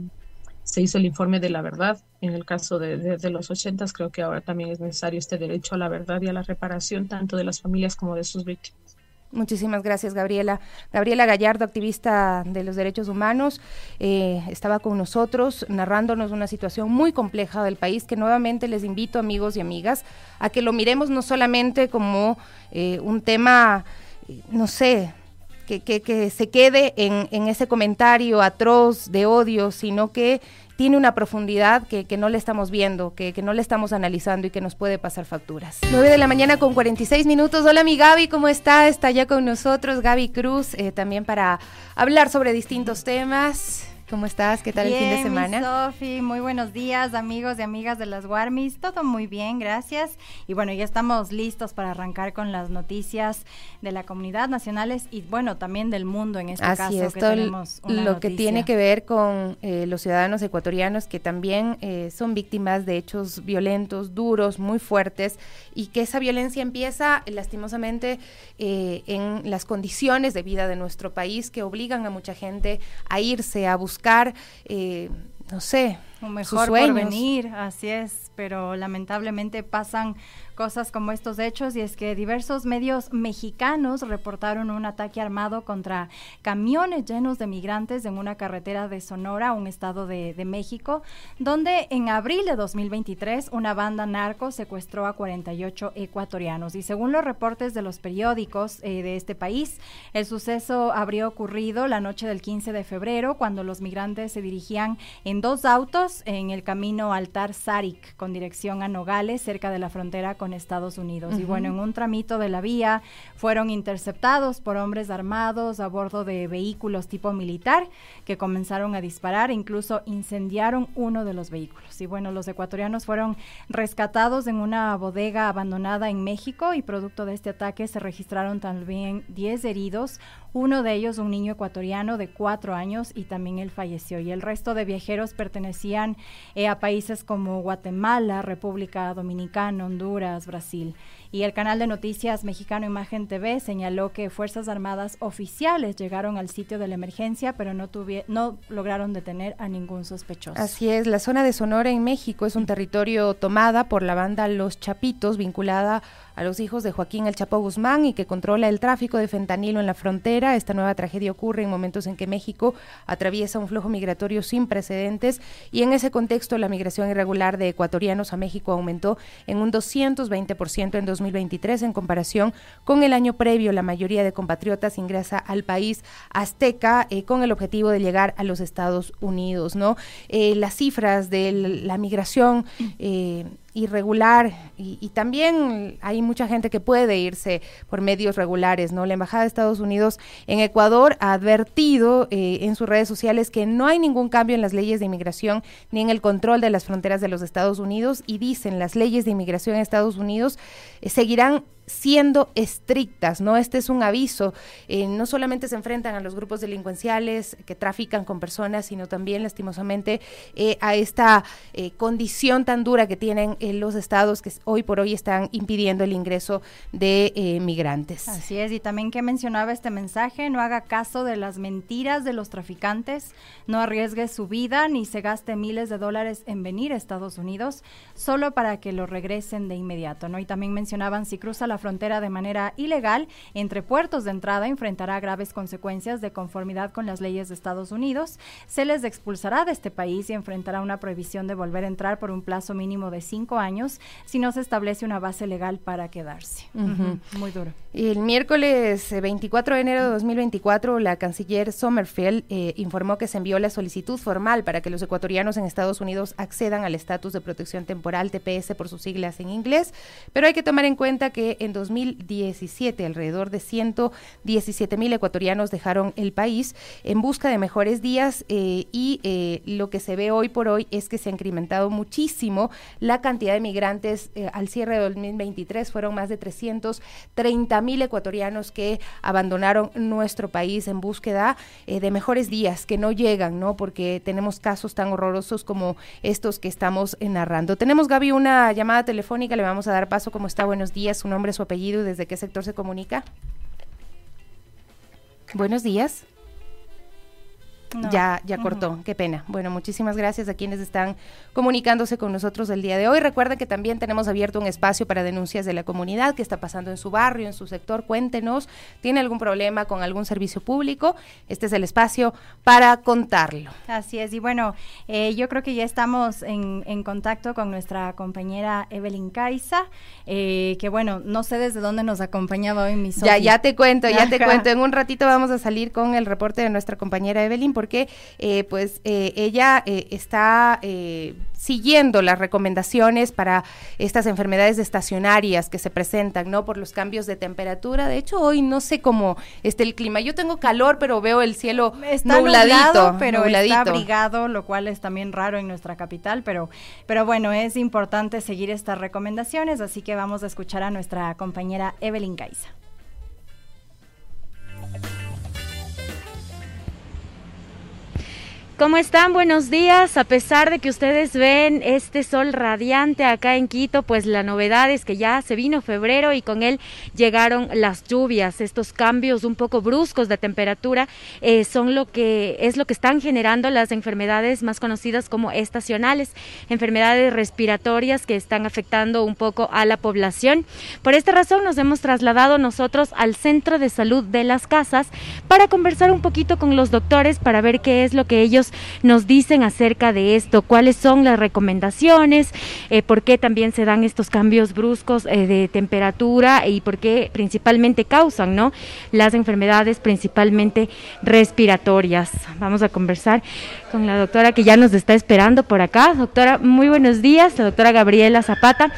se hizo el informe de la verdad. En el caso de, los ochentas, creo que ahora también es necesario este derecho a la verdad y a la reparación, tanto de las familias como de sus víctimas. Muchísimas gracias, Gabriela. Gabriela Gallardo, activista de los derechos humanos, eh, estaba con nosotros narrándonos una situación muy compleja del país que nuevamente les invito, amigos y amigas, a que lo miremos no solamente como eh, un tema, eh, no sé, que, se quede en, ese comentario atroz de odio, sino que tiene una profundidad que, no le estamos viendo, que, no le estamos analizando y que nos puede pasar facturas. 9 de la mañana con 46 minutos. Hola mi Gaby, ¿cómo está? Está ya con nosotros Gaby Cruz, eh, también para hablar sobre distintos temas. ¿Cómo estás? ¿Qué tal el fin de semana? Sofi, muy buenos días, amigos y amigas de las Warmis. Todo muy bien, gracias. Y bueno, ya estamos listos para arrancar con las noticias de la comunidad nacionales y bueno, también del mundo en este caso. Es, que tenemos lo que tiene que ver con eh, los ciudadanos ecuatorianos que también eh, son víctimas de hechos violentos, duros, muy fuertes y que esa violencia empieza lastimosamente eh, en las condiciones de vida de nuestro país que obligan a mucha gente a irse a buscar buscar, eh, no sé, un mejor porvenir, así es, pero lamentablemente pasan cosas como estos hechos y es que diversos medios mexicanos reportaron un ataque armado contra camiones llenos de migrantes en una carretera de Sonora, un estado de, México, donde en abril de 2023 una banda narco secuestró a 48 ecuatorianos. Y según los reportes de los periódicos eh, de este país, el suceso habría ocurrido la noche del 15 de febrero cuando los migrantes se dirigían en dos autos en el camino Altar Sarik con dirección a Nogales cerca de la frontera con Estados Unidos. Y bueno, en un tramito de la vía fueron interceptados por hombres armados a bordo de vehículos tipo militar que comenzaron a disparar incluso incendiaron uno de los vehículos. Y bueno, los ecuatorianos fueron rescatados en una bodega abandonada en México y producto de este ataque se registraron también 10 heridos, uno de ellos un niño ecuatoriano de cuatro años y también él falleció. Y el resto de viajeros pertenecían eh, a países como Guatemala, República Dominicana, Honduras, Brasil. Y el canal de noticias mexicano Imagen TV señaló que Fuerzas Armadas oficiales llegaron al sitio de la emergencia, pero no, no lograron detener a ningún sospechoso. Así es, la zona de Sonora en México es un territorio tomada por la banda Los Chapitos, vinculada a los hijos de Joaquín El Chapo Guzmán y que controla el tráfico de fentanilo en la frontera. Esta nueva tragedia ocurre en momentos en que México atraviesa un flujo migratorio sin precedentes y en ese contexto la migración irregular de ecuatorianos a México aumentó en un 220% en 2023 en comparación con el año previo. La mayoría de compatriotas ingresa al país azteca eh, con el objetivo de llegar a los Estados Unidos. ¿no? Eh, las cifras de la migración eh, irregular y, también hay mucha gente que puede irse por medios regulares, ¿no? La Embajada de Estados Unidos en Ecuador ha advertido eh, en sus redes sociales que no hay ningún cambio en las leyes de inmigración ni en el control de las fronteras de los Estados Unidos y dicen las leyes de inmigración en Estados Unidos eh, seguirán siendo estrictas, ¿no? Este es un aviso. Eh, no solamente se enfrentan a los grupos delincuenciales que trafican con personas, sino también, lastimosamente, eh, a esta eh, condición tan dura que tienen los estados que hoy por hoy están impidiendo el ingreso de migrantes. Así es, y también que mencionaba este mensaje, no haga caso de las mentiras de los traficantes, no arriesgue su vida ni se gaste miles de dólares en venir a Estados Unidos solo para que lo regresen de inmediato, ¿no? Y también mencionaban si cruza la frontera de manera ilegal entre puertos de entrada enfrentará graves consecuencias de conformidad con las leyes de Estados Unidos, se les expulsará de este país y enfrentará una prohibición de volver a entrar por un plazo mínimo de cinco años si no se establece una base legal para quedarse. Muy duro. El miércoles 24 eh, de enero de 2024, la canciller Sommerfeld eh, informó que se envió la solicitud formal para que los ecuatorianos en Estados Unidos accedan al estatus de protección temporal TPS por sus siglas en inglés, pero hay que tomar en cuenta que en 2017 alrededor de 117 mil ecuatorianos dejaron el país en busca de mejores días eh, y eh, lo que se ve hoy por hoy es que se ha incrementado muchísimo la cantidad de migrantes eh, al cierre de 2023 fueron más de 330 mil ecuatorianos que abandonaron nuestro país en búsqueda de mejores días que no llegan, ¿no? Porque tenemos casos tan horrorosos como estos que estamos narrando. Tenemos Gaby una llamada telefónica, le vamos a dar paso. ¿Cómo está? Buenos días, su nombre, su apellido y desde qué sector se comunica. Buenos días. Ya, ya cortó, qué pena. Bueno, muchísimas gracias a quienes están comunicándose con nosotros el día de hoy. Recuerden que también tenemos abierto un espacio para denuncias de la comunidad, qué está pasando en su barrio, en su sector. Cuéntenos, ¿tiene algún problema con algún servicio público? Este es el espacio para contarlo. Así es, y bueno, eh, yo creo que ya estamos en, contacto con nuestra compañera Evelyn Caiza, eh, que bueno, no sé desde dónde nos acompañaba hoy mi Ya, ya te cuento, ya te cuento. En un ratito vamos a salir con el reporte de nuestra compañera Evelyn porque eh, pues eh, ella eh, está siguiendo las recomendaciones para estas enfermedades estacionarias que se presentan, ¿no? Por los cambios de temperatura. De hecho, hoy no sé cómo está el clima. Yo tengo calor, pero veo el cielo está nubladito, pero está abrigado, lo cual es también raro en nuestra capital, pero pero bueno, es importante seguir estas recomendaciones, así que vamos a escuchar a nuestra compañera Evelyn Caiza. ¿Cómo están? Buenos días. A pesar de que ustedes ven este sol radiante acá en Quito, pues la novedad es que ya se vino febrero y con él llegaron las lluvias. Estos cambios un poco bruscos de temperatura eh, son lo que es lo que están generando las enfermedades más conocidas como estacionales, enfermedades respiratorias que están afectando un poco a la población. Por esta razón nos hemos trasladado nosotros al centro de salud de las casas para conversar un poquito con los doctores para ver qué es lo que ellos nos dicen acerca de esto, cuáles son las recomendaciones, eh, por qué también se dan estos cambios bruscos eh, de temperatura y por qué principalmente causan ¿no? las enfermedades principalmente respiratorias. Vamos a conversar con la doctora que ya nos está esperando por acá. Doctora, muy buenos días, la doctora Gabriela Zapata.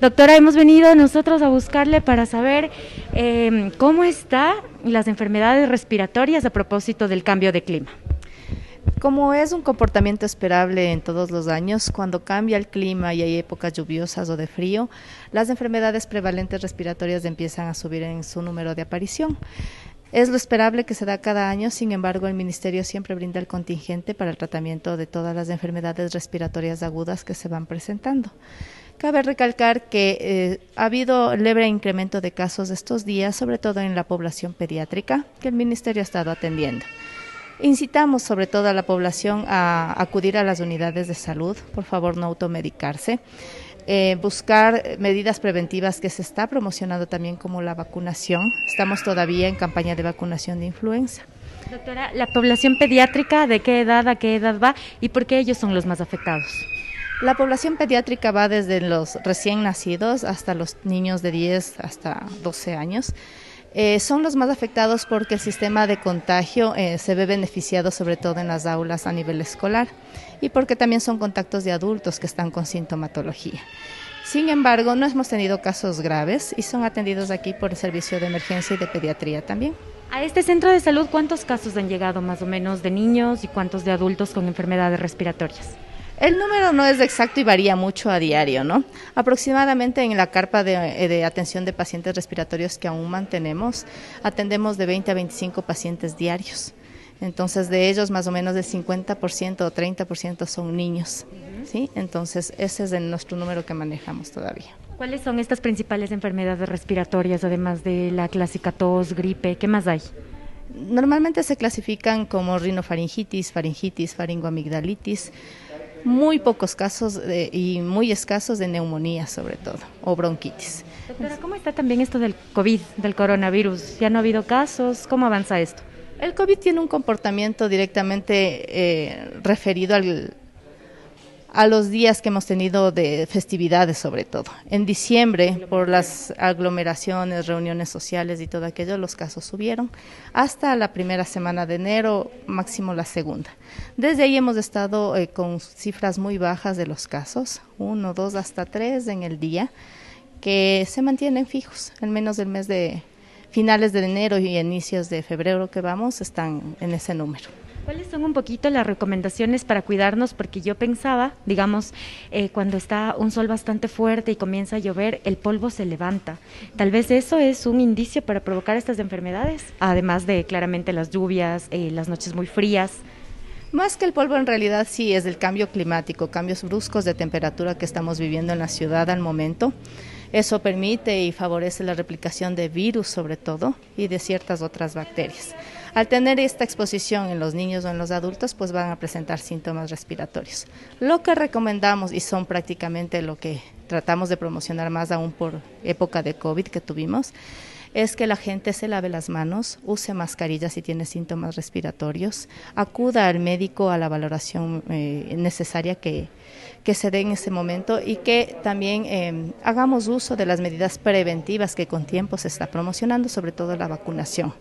Doctora, hemos venido nosotros a buscarle para saber eh, cómo están las enfermedades respiratorias a propósito del cambio de clima. Como es un comportamiento esperable en todos los años, cuando cambia el clima y hay épocas lluviosas o de frío, las enfermedades prevalentes respiratorias empiezan a subir en su número de aparición. Es lo esperable que se da cada año, sin embargo, el Ministerio siempre brinda el contingente para el tratamiento de todas las enfermedades respiratorias agudas que se van presentando. Cabe recalcar que eh, ha habido leve incremento de casos estos días, sobre todo en la población pediátrica, que el Ministerio ha estado atendiendo. Incitamos sobre todo a la población a acudir a las unidades de salud, por favor no automedicarse, eh, buscar medidas preventivas que se está promocionando también como la vacunación. Estamos todavía en campaña de vacunación de influenza. Doctora, ¿la población pediátrica de qué edad a qué edad va y por qué ellos son los más afectados? La población pediátrica va desde los recién nacidos hasta los niños de 10 hasta 12 años. Eh, son los más afectados porque el sistema de contagio eh, se ve beneficiado sobre todo en las aulas a nivel escolar y porque también son contactos de adultos que están con sintomatología. Sin embargo, no hemos tenido casos graves y son atendidos aquí por el servicio de emergencia y de pediatría también. A este centro de salud, ¿cuántos casos han llegado más o menos de niños y cuántos de adultos con enfermedades respiratorias? El número no es exacto y varía mucho a diario, ¿no? Aproximadamente en la carpa de, de, atención de pacientes respiratorios que aún mantenemos, atendemos de 20 a 25 pacientes diarios. Entonces, de ellos, más o menos de 50% o 30% son niños. ¿sí? Entonces, ese es nuestro número que manejamos todavía. ¿Cuáles son estas principales enfermedades respiratorias, además de la clásica tos, gripe? ¿Qué más hay? Normalmente se clasifican como rinofaringitis, faringitis, faringoamigdalitis, muy pocos casos de, y muy escasos de neumonía sobre todo, o bronquitis. Doctora, ¿cómo está también esto del COVID, del coronavirus? ¿Ya no ha habido casos? ¿Cómo avanza esto? El COVID tiene un comportamiento directamente eh, referido al, a los días que hemos tenido de festividades sobre todo. En diciembre, por las aglomeraciones, reuniones sociales y todo aquello, los casos subieron hasta la primera semana de enero, máximo la segunda. Desde ahí hemos estado eh, con cifras muy bajas de los casos, uno, dos, hasta tres en el día, que se mantienen fijos, al menos del mes de finales de enero y inicios de febrero que vamos están en ese número. ¿Cuáles son un poquito las recomendaciones para cuidarnos? Porque yo pensaba, digamos, eh, cuando está un sol bastante fuerte y comienza a llover, el polvo se levanta. Tal vez eso es un indicio para provocar estas enfermedades, además de claramente las lluvias, eh, las noches muy frías. Más que el polvo en realidad sí es el cambio climático, cambios bruscos de temperatura que estamos viviendo en la ciudad al momento. Eso permite y favorece la replicación de virus sobre todo y de ciertas otras bacterias. Al tener esta exposición en los niños o en los adultos, pues van a presentar síntomas respiratorios. Lo que recomendamos y son prácticamente lo que tratamos de promocionar más aún por época de COVID que tuvimos, es que la gente se lave las manos, use mascarilla si tiene síntomas respiratorios, acuda al médico a la valoración eh, necesaria que, se dé en ese momento y que también eh, hagamos uso de las medidas preventivas que con tiempo se está promocionando, sobre todo la vacunación.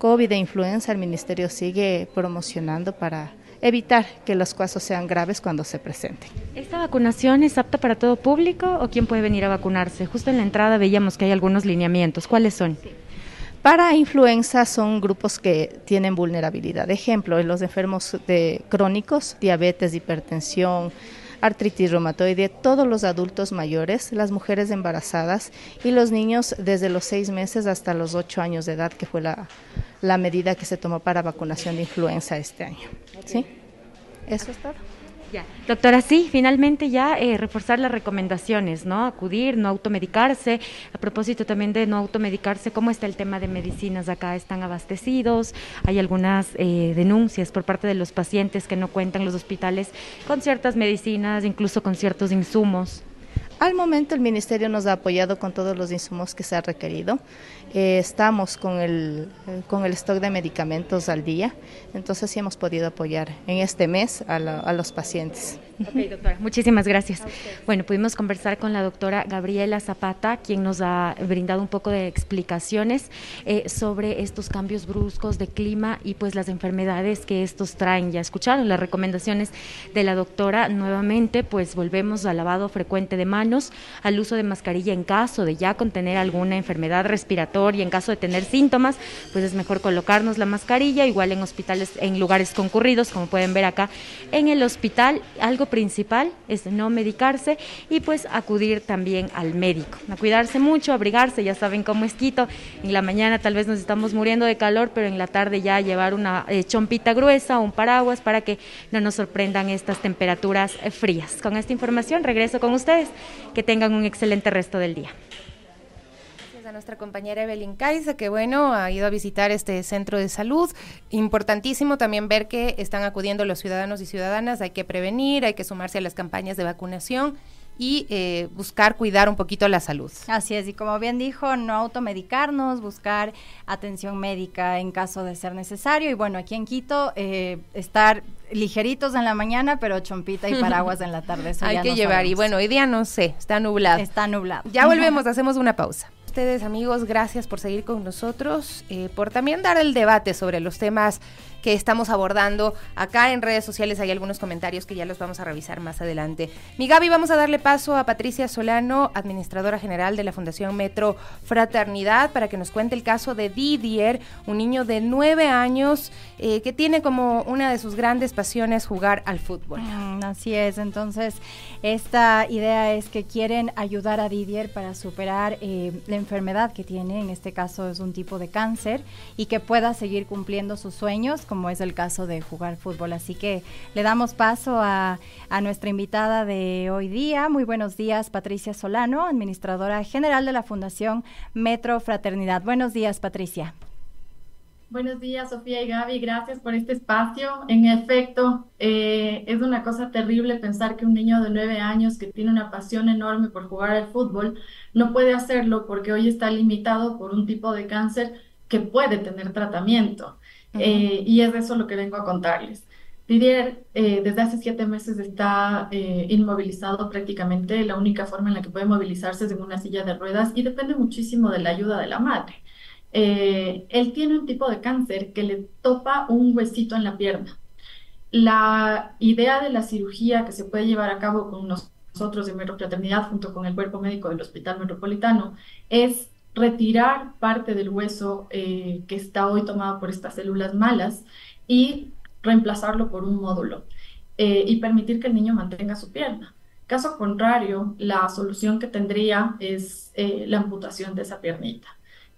COVID e influenza, el Ministerio sigue promocionando para evitar que los casos sean graves cuando se presenten. ¿Esta vacunación es apta para todo público o quién puede venir a vacunarse? Justo en la entrada veíamos que hay algunos lineamientos. ¿Cuáles son? Para influenza son grupos que tienen vulnerabilidad. Ejemplo, los enfermos de crónicos, diabetes, hipertensión, artritis reumatoide, todos los adultos mayores, las mujeres embarazadas y los niños desde los seis meses hasta los ocho años de edad, que fue la, la medida que se tomó para vacunación de influenza este año. ¿Sí? Eso es todo. Ya. Doctora, sí, finalmente ya eh, reforzar las recomendaciones, ¿no? Acudir, no automedicarse. A propósito también de no automedicarse, ¿cómo está el tema de medicinas acá? ¿Están abastecidos? Hay algunas eh, denuncias por parte de los pacientes que no cuentan los hospitales con ciertas medicinas, incluso con ciertos insumos. Al momento el Ministerio nos ha apoyado con todos los insumos que se ha requerido. Eh, estamos con el, eh, con el stock de medicamentos al día, entonces sí hemos podido apoyar en este mes a, a los pacientes. Ok, doctora, muchísimas gracias. Bueno, pudimos conversar con la doctora Gabriela Zapata, quien nos ha brindado un poco de explicaciones eh, sobre estos cambios bruscos de clima y pues las enfermedades que estos traen. Ya escucharon las recomendaciones de la doctora. Nuevamente, pues volvemos al lavado frecuente de manos, al uso de mascarilla en caso de ya contener alguna enfermedad respiratoria, en caso de tener síntomas, pues es mejor colocarnos la mascarilla, igual en hospitales, en lugares concurridos, como pueden ver acá en el hospital. Algo principal es no medicarse y pues acudir también al médico. A cuidarse mucho, abrigarse, ya saben cómo es Quito. En la mañana tal vez nos estamos muriendo de calor, pero en la tarde ya llevar una eh, chompita gruesa o un paraguas para que no nos sorprendan estas temperaturas eh, frías. Con esta información regreso con ustedes. Que tengan un excelente resto del día a nuestra compañera Evelyn Caiza, que bueno, ha ido a visitar este centro de salud. Importantísimo también ver que están acudiendo los ciudadanos y ciudadanas, hay que prevenir, hay que sumarse a las campañas de vacunación y eh, buscar cuidar un poquito la salud. Así es, y como bien dijo, no automedicarnos, buscar atención médica en caso de ser necesario. Y bueno, aquí en Quito, eh, estar ligeritos en la mañana, pero chompita y paraguas en la tarde. Hay que llevar, y bueno, hoy día no sé, está nublado. Está nublado. Ya volvemos, hacemos una pausa ustedes amigos, gracias por seguir con nosotros, eh, por también dar el debate sobre los temas que estamos abordando acá en redes sociales. Hay algunos comentarios que ya los vamos a revisar más adelante. Mi Gaby, vamos a darle paso a Patricia Solano, administradora general de la Fundación Metro Fraternidad, para que nos cuente el caso de Didier, un niño de nueve años eh, que tiene como una de sus grandes pasiones jugar al fútbol. Mm, así es, entonces esta idea es que quieren ayudar a Didier para superar eh, la enfermedad que tiene, en este caso es un tipo de cáncer, y que pueda seguir cumpliendo sus sueños, como es el caso de jugar fútbol. Así que le damos paso a, nuestra invitada de hoy día. Muy buenos días, Patricia Solano, administradora general de la Fundación Metro Fraternidad. Buenos días, Patricia. Buenos días, Sofía y Gaby. Gracias por este espacio. En efecto, eh, es una cosa terrible pensar que un niño de nueve años que tiene una pasión enorme por jugar al fútbol no puede hacerlo porque hoy está limitado por un tipo de cáncer que puede tener tratamiento. Eh, y es de eso lo que vengo a contarles. Didier eh, desde hace siete meses está inmovilizado prácticamente. La única forma en la que puede movilizarse es en una silla de ruedas y depende muchísimo de la ayuda de la madre. Eh, él tiene un tipo de cáncer que le topa un huesito en la pierna. La idea de la cirugía que se puede llevar a cabo con nosotros de Fraternidad junto con el cuerpo médico del Hospital Metropolitano es retirar parte del hueso eh, que está hoy tomado por estas células malas y reemplazarlo por un módulo eh, y permitir que el niño mantenga su pierna. Caso contrario, la solución que tendría es la amputación de esa piernita.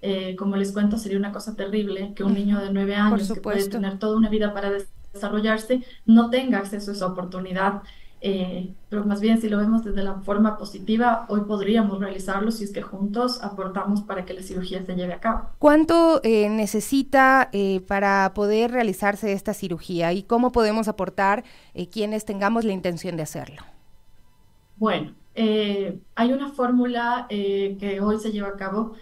Eh, como les cuento, sería una cosa terrible que un niño de nueve años que puede tener toda una vida para desarrollarse no tenga acceso a esa oportunidad. Eh, pero más bien si lo vemos desde la forma positiva, hoy podríamos realizarlo si es que juntos aportamos para que la cirugía se lleve a cabo. ¿Cuánto eh, necesita para poder realizarse esta cirugía y cómo podemos aportar quienes tengamos la intención de hacerlo? Bueno, hay una fórmula que hoy se lleva a cabo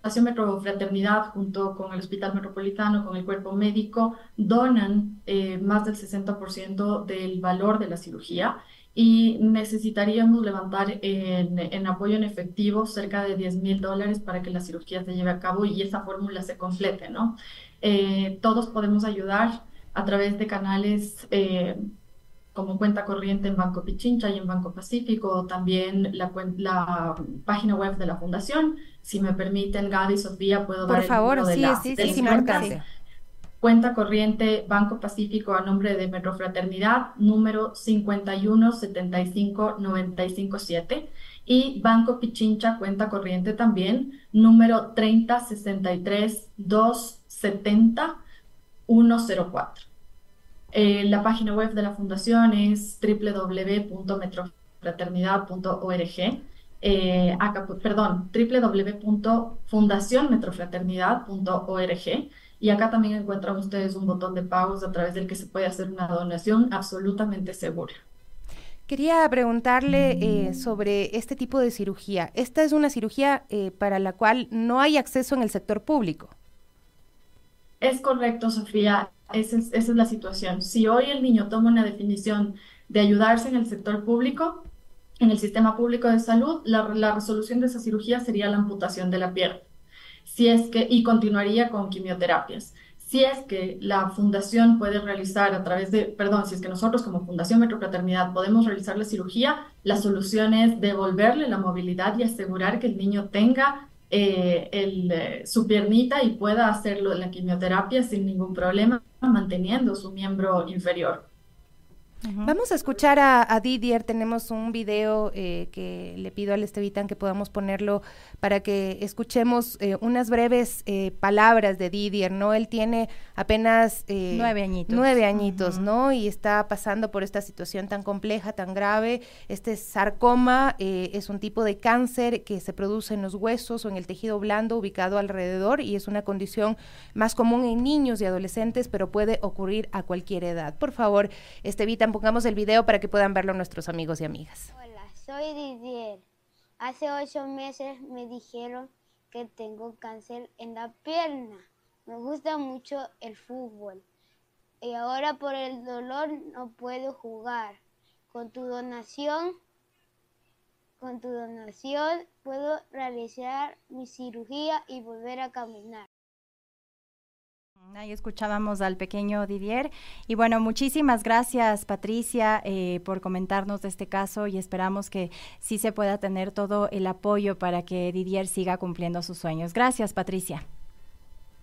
Fundación Metro Fraternidad, junto con el Hospital Metropolitano, con el cuerpo médico, donan eh, más del 60% del valor de la cirugía y necesitaríamos levantar en, apoyo en efectivo cerca de 10 mil dólares para que la cirugía se lleve a cabo y esa fórmula se complete, ¿no? Eh, todos podemos ayudar a través de canales eh, como cuenta corriente en Banco Pichincha y en Banco Pacífico, también la, la página web de la fundación. Si me permiten, Gaby, Sofía, puedo Por dar favor, el sí, de la, sí, sí, sí, Cuenta corriente Banco Pacífico a nombre de Metrofraternidad, número 5175957 y Banco Pichincha cuenta corriente también, número 3063270 104. Eh, la página web de la fundación es www.metrofraternidad.org. Eh, perdón, www.fundacionmetrofraternidad.org. Y acá también encuentran ustedes un botón de pagos a través del que se puede hacer una donación absolutamente segura. Quería preguntarle eh, sobre este tipo de cirugía. Esta es una cirugía para la cual no hay acceso en el sector público. Es correcto, Sofía. Esa es, la situación. Si hoy el niño toma una definición de ayudarse en el sector público, en el sistema público de salud, la, resolución de esa cirugía sería la amputación de la pierna. Si es que, y continuaría con quimioterapias. Si es que la fundación puede realizar a través de, perdón, si es que nosotros como Fundación Metropaternidad podemos realizar la cirugía, la solución es devolverle la movilidad y asegurar que el niño tenga eh, eh, su piernita y pueda hacerlo en la quimioterapia sin ningún problema, manteniendo su miembro inferior. Vamos a escuchar a, Didier. Tenemos un video eh, que le pido al Estevitan que podamos ponerlo para que escuchemos eh, unas breves eh, palabras de Didier, ¿no? Él tiene apenas nueve añitos. Nueve añitos, ¿no? Y está pasando por esta situación tan compleja, tan grave. Este sarcoma es un tipo de cáncer que se produce en los huesos o en el tejido blando ubicado alrededor y es una condición más común en niños y adolescentes, pero puede ocurrir a cualquier edad. Por favor, Estevitan pongamos el video para que puedan verlo nuestros amigos y amigas. Hola, soy Didier. Hace ocho meses me dijeron que tengo cáncer en la pierna. Me gusta mucho el fútbol y ahora por el dolor no puedo jugar. Con tu donación, con tu donación puedo realizar mi cirugía y volver a caminar. Ahí escuchábamos al pequeño Didier. Y bueno, muchísimas gracias Patricia eh, por comentarnos de este caso y esperamos que sí se pueda tener todo el apoyo para que Didier siga cumpliendo sus sueños. Gracias Patricia.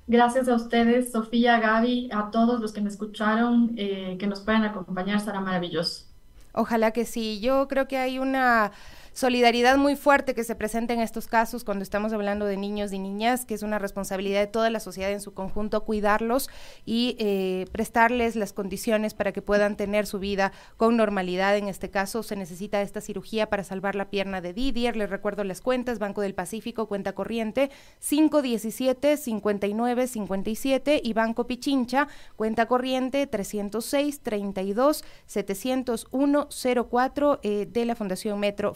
Gracias a ustedes, Sofía, Gaby, a todos los que me escucharon, eh, que nos puedan acompañar, será maravilloso. Ojalá que sí. Yo creo que hay una solidaridad muy fuerte que se presenta en estos casos cuando estamos hablando de niños y niñas, que es una responsabilidad de toda la sociedad en su conjunto cuidarlos y eh, prestarles las condiciones para que puedan tener su vida con normalidad. En este caso se necesita esta cirugía para salvar la pierna de Didier. Les recuerdo las cuentas, Banco del Pacífico, cuenta corriente 517 59 57 y Banco Pichincha, cuenta corriente 306 32 701 04 eh, de la Fundación Metro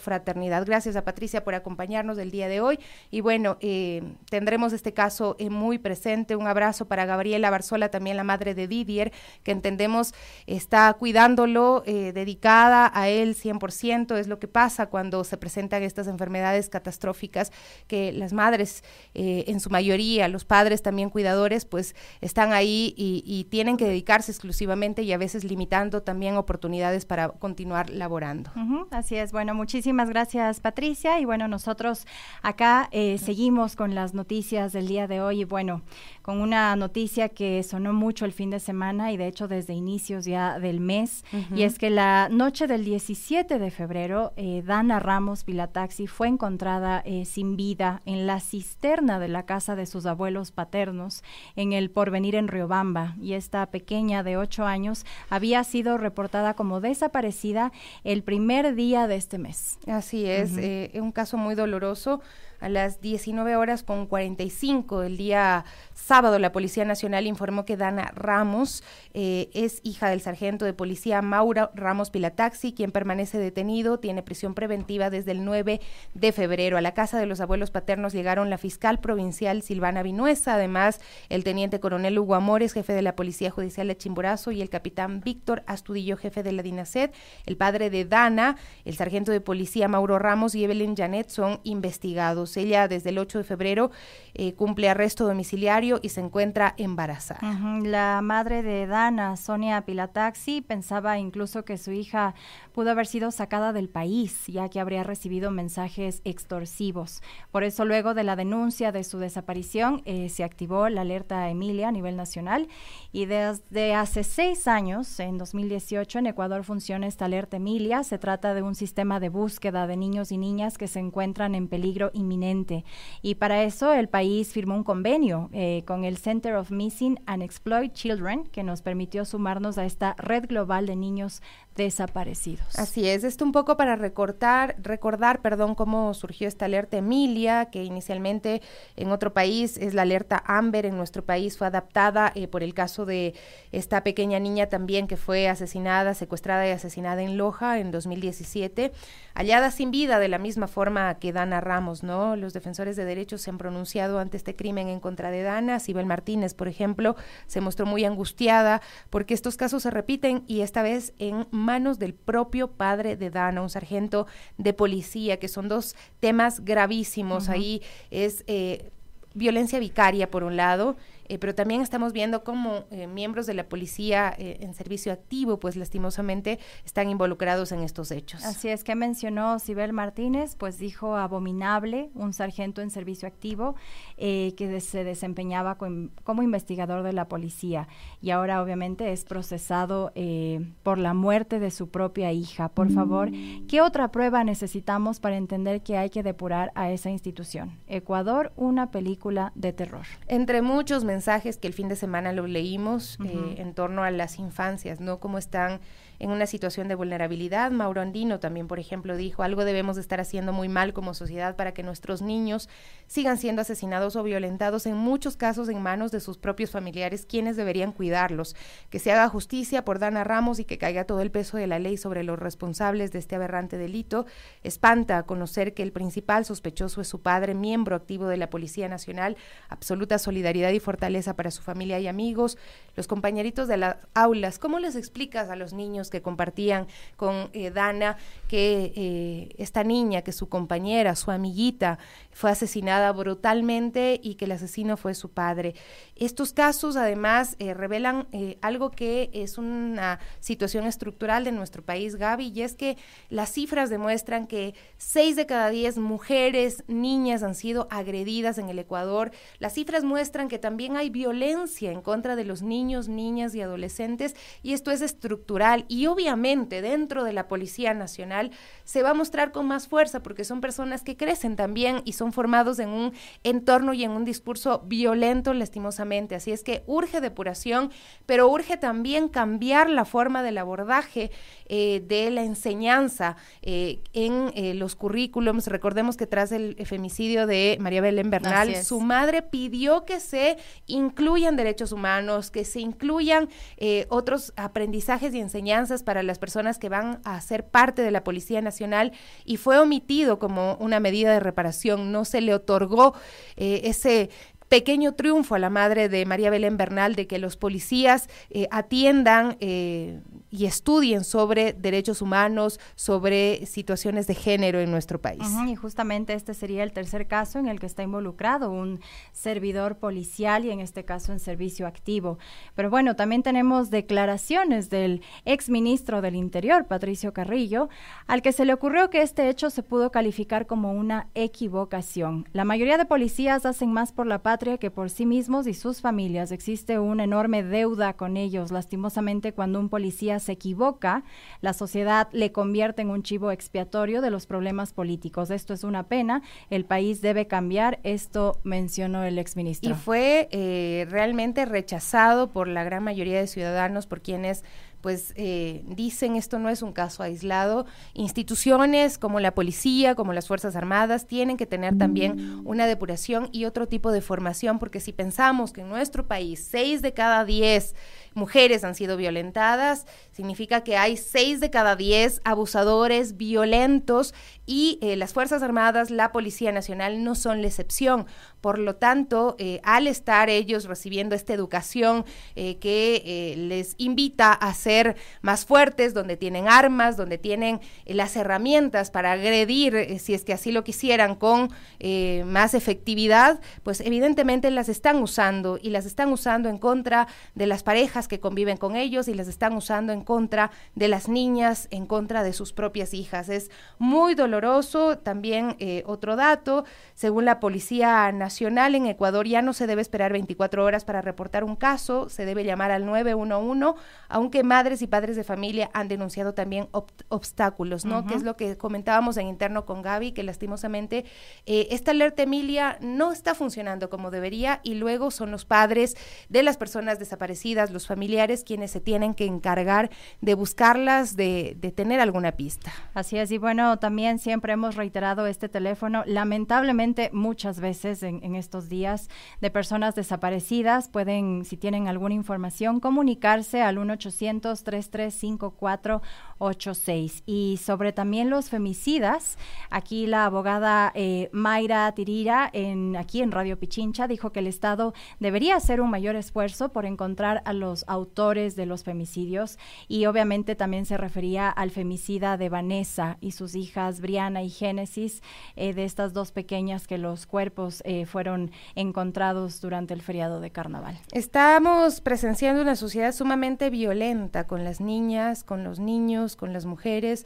Gracias a Patricia por acompañarnos el día de hoy. Y bueno, eh, tendremos este caso eh, muy presente. Un abrazo para Gabriela Barzola, también la madre de Didier, que entendemos está cuidándolo, eh, dedicada a él 100%. Es lo que pasa cuando se presentan estas enfermedades catastróficas, que las madres, en su mayoría, los padres también cuidadores, pues están ahí y, tienen que dedicarse exclusivamente y a veces limitando también oportunidades para continuar laborando. así es. Bueno, muchísimas gracias Gracias, Patricia. Y bueno, nosotros acá eh, seguimos con las noticias del día de hoy. Y bueno, con una noticia que sonó mucho el fin de semana y de hecho desde inicios ya del mes. Y es que la noche del 17 de febrero, eh, Dana Ramos Pilataxi fue encontrada eh, sin vida en la cisterna de la casa de sus abuelos paternos en el Porvenir en Riobamba. Y esta pequeña de ocho años había sido reportada como desaparecida el primer día de este mes. Así es, eh, un caso muy doloroso a las 19 horas con 45 el día sábado, la Policía Nacional informó que Dana Ramos eh, es hija del sargento de policía Maura Ramos Pilataxi, quien permanece detenido, tiene prisión preventiva desde el 9 de febrero. A la casa de los abuelos paternos llegaron la fiscal provincial Silvana Vinuesa, además el teniente coronel Hugo Amores, jefe de la Policía Judicial de Chimborazo, y el capitán Víctor Astudillo, jefe de la DINASED, el padre de Dana, el sargento de policía Mauro Ramos y Evelyn Janet son investigados. Ella desde el 8 de febrero eh, cumple arresto domiciliario y se encuentra embarazada. La madre de Dana, Sonia Pilataxi, pensaba incluso que su hija pudo haber sido sacada del país, ya que habría recibido mensajes extorsivos. Por eso, luego de la denuncia de su desaparición, eh, se activó la alerta Emilia a nivel nacional y desde hace seis años, en 2018, en Ecuador funciona esta alerta Emilia. Se trata de un sistema de búsqueda de niños y niñas que se encuentran en peligro inminente. Y para eso el país firmó un convenio eh, con el Center of Missing and Exploited Children que nos permitió sumarnos a esta red global de niños desaparecidos. Así es, esto un poco para recortar, recordar, perdón, cómo surgió esta alerta Emilia, que inicialmente en otro país es la alerta Amber, en nuestro país fue adaptada eh, por el caso de esta pequeña niña también que fue asesinada, secuestrada y asesinada en Loja en 2017, hallada sin vida de la misma forma que Dana Ramos, ¿no? Los defensores de derechos se han pronunciado ante este crimen en contra de Dana, Sibel Martínez, por ejemplo, se mostró muy angustiada porque estos casos se repiten y esta vez en manos del propio padre de Dana, un sargento de policía, que son dos temas gravísimos. Ahí es eh, violencia vicaria, por un lado, eh, pero también estamos viendo cómo eh, miembros de la policía eh, en servicio activo, pues lastimosamente están involucrados en estos hechos. Así es que mencionó Sibel Martínez, pues dijo abominable, un sargento en servicio activo que se desempeñaba como investigador de la policía y ahora obviamente es procesado por la muerte de su propia hija. Por favor, ¿qué otra prueba necesitamos para entender que hay que depurar a esa institución? Ecuador, una película de terror. Entre muchos mensajes mensajes que el fin de semana lo leímos eh, en torno a las infancias, ¿no? Cómo están en una situación de vulnerabilidad. Mauro Andino también, por ejemplo, dijo, algo debemos de estar haciendo muy mal como sociedad para que nuestros niños sigan siendo asesinados o violentados, en muchos casos en manos de sus propios familiares, quienes deberían cuidarlos. Que se haga justicia por Dana Ramos y que caiga todo el peso de la ley sobre los responsables de este aberrante delito. Espanta conocer que el principal sospechoso es su padre, miembro activo de la Policía Nacional. Absoluta solidaridad y fortaleza fortaleza para su familia y amigos, los compañeritos de las aulas. ¿Cómo les explicas a los niños que compartían con eh, Dana que eh, esta niña, que su compañera, su amiguita, fue asesinada brutalmente y que el asesino fue su padre? Estos casos además eh, revelan algo que es una situación estructural de nuestro país, Gaby, y es que las cifras demuestran que seis de cada diez mujeres, niñas han sido agredidas en el Ecuador. Las cifras muestran que también hay violencia en contra de los niños, niñas y adolescentes y esto es estructural y obviamente dentro de la Policía Nacional se va a mostrar con más fuerza porque son personas que crecen también y son formados en un entorno y en un discurso violento lastimosamente. Así es que urge depuración, pero urge también cambiar la forma del abordaje eh, de la enseñanza eh, en eh, los currículums. Recordemos que tras el femicidio de María Belén Bernal, su madre pidió que se incluyan derechos humanos, que se incluyan otros aprendizajes y enseñanzas para las personas que van a ser parte de la Policía Nacional y fue omitido como una medida de reparación. No se le otorgó ese pequeño triunfo a la madre de María Belén Bernal de que los policías eh, atiendan eh, y estudien sobre derechos humanos, sobre situaciones de género en nuestro país. y justamente este sería el tercer caso en el que está involucrado un servidor policial y en este caso en servicio activo. Pero bueno, también tenemos declaraciones del ex ministro del Interior, Patricio Carrillo, al que se le ocurrió que este hecho se pudo calificar como una equivocación. La mayoría de policías hacen más por la patria que por sí mismos y sus familias. Existe una enorme deuda con ellos. Lastimosamente, cuando un policía se equivoca, la sociedad le convierte en un chivo expiatorio de los problemas políticos. Esto es una pena. El país debe cambiar. Esto mencionó el exministro. Y fue eh, realmente rechazado por la gran mayoría de ciudadanos, por quienes pues eh, dicen esto no es un caso aislado. Instituciones como la policía, como las Fuerzas Armadas, tienen que tener también una depuración y otro tipo de formación, porque si pensamos que en nuestro país seis de cada diez mujeres han sido violentadas, significa que hay seis de cada diez abusadores violentos y eh, las Fuerzas Armadas, la Policía Nacional no son la excepción. Por lo tanto, eh, al estar ellos recibiendo esta educación eh, que les invita a ser más fuertes, donde tienen armas, donde tienen las herramientas para agredir, si es que así lo quisieran, con más efectividad, pues evidentemente las están usando y las están usando en contra de las parejas que conviven con ellos y las están usando en contra de las niñas, en contra de sus propias hijas. Es muy doloroso. También eh, otro dato, según la Policía Nacional en Ecuador ya no se debe esperar 24 horas para reportar un caso, se debe llamar al 911, aunque madres y padres de familia han denunciado también obstáculos, ¿no? Que es lo que comentábamos en interno con Gaby, que lastimosamente eh, esta alerta Emilia no está funcionando como debería y luego son los padres de las personas desaparecidas, los familiares quienes se tienen que encargar de buscarlas, de, tener alguna pista. Así es, y bueno, también siempre hemos reiterado este teléfono, lamentablemente muchas veces en, estos días, de personas desaparecidas, pueden, si tienen alguna información, comunicarse al 1-800-3354-86. Y sobre también los femicidas, aquí la abogada eh, Mayra Tirira, en, aquí en Radio Pichincha, dijo que el Estado debería hacer un mayor esfuerzo por encontrar a los autores de los femicidios y obviamente también se refería al femicida de Vanessa y sus hijas Briana y Génesis, eh, de estas dos pequeñas que los cuerpos eh, fueron encontrados durante el feriado de carnaval. Estamos presenciando una sociedad sumamente violenta con las niñas, con los niños, con las mujeres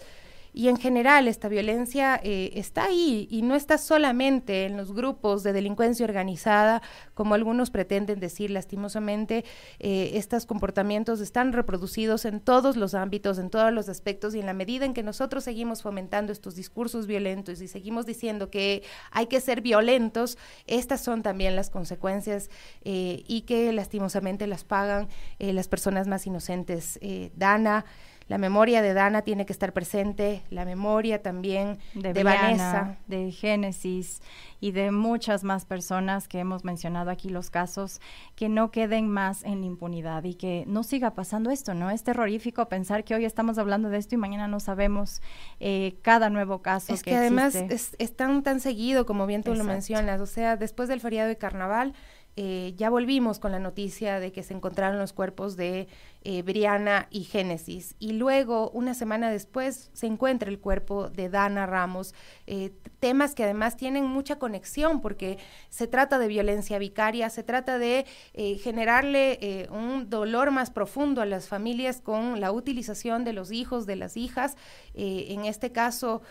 y en general esta violencia eh, está ahí y no está solamente en los grupos de delincuencia organizada, como algunos pretenden decir lastimosamente, eh, estos comportamientos están reproducidos en todos los ámbitos, en todos los aspectos y en la medida en que nosotros seguimos fomentando estos discursos violentos y seguimos diciendo que hay que ser violentos, estas son también las consecuencias eh, y que lastimosamente las pagan las personas más inocentes. Dana, la memoria de Dana tiene que estar presente, la memoria también de, Vanessa, de Génesis y de muchas más personas que hemos mencionado aquí los casos, que no queden más en la impunidad y que no siga pasando esto, ¿no? Es terrorífico pensar que hoy estamos hablando de esto y mañana no sabemos eh, cada nuevo caso. Es que, además es, tan, tan seguido como bien tú lo mencionas, o sea, después del feriado de carnaval, eh, ya volvimos con la noticia de que se encontraron los cuerpos de eh, y Génesis. Y luego, una semana después, se encuentra el cuerpo de Dana Ramos. Eh, temas que además tienen mucha conexión porque se trata de violencia vicaria, se trata de generarle un dolor más profundo a las familias con la utilización de los hijos, de las hijas. En este caso,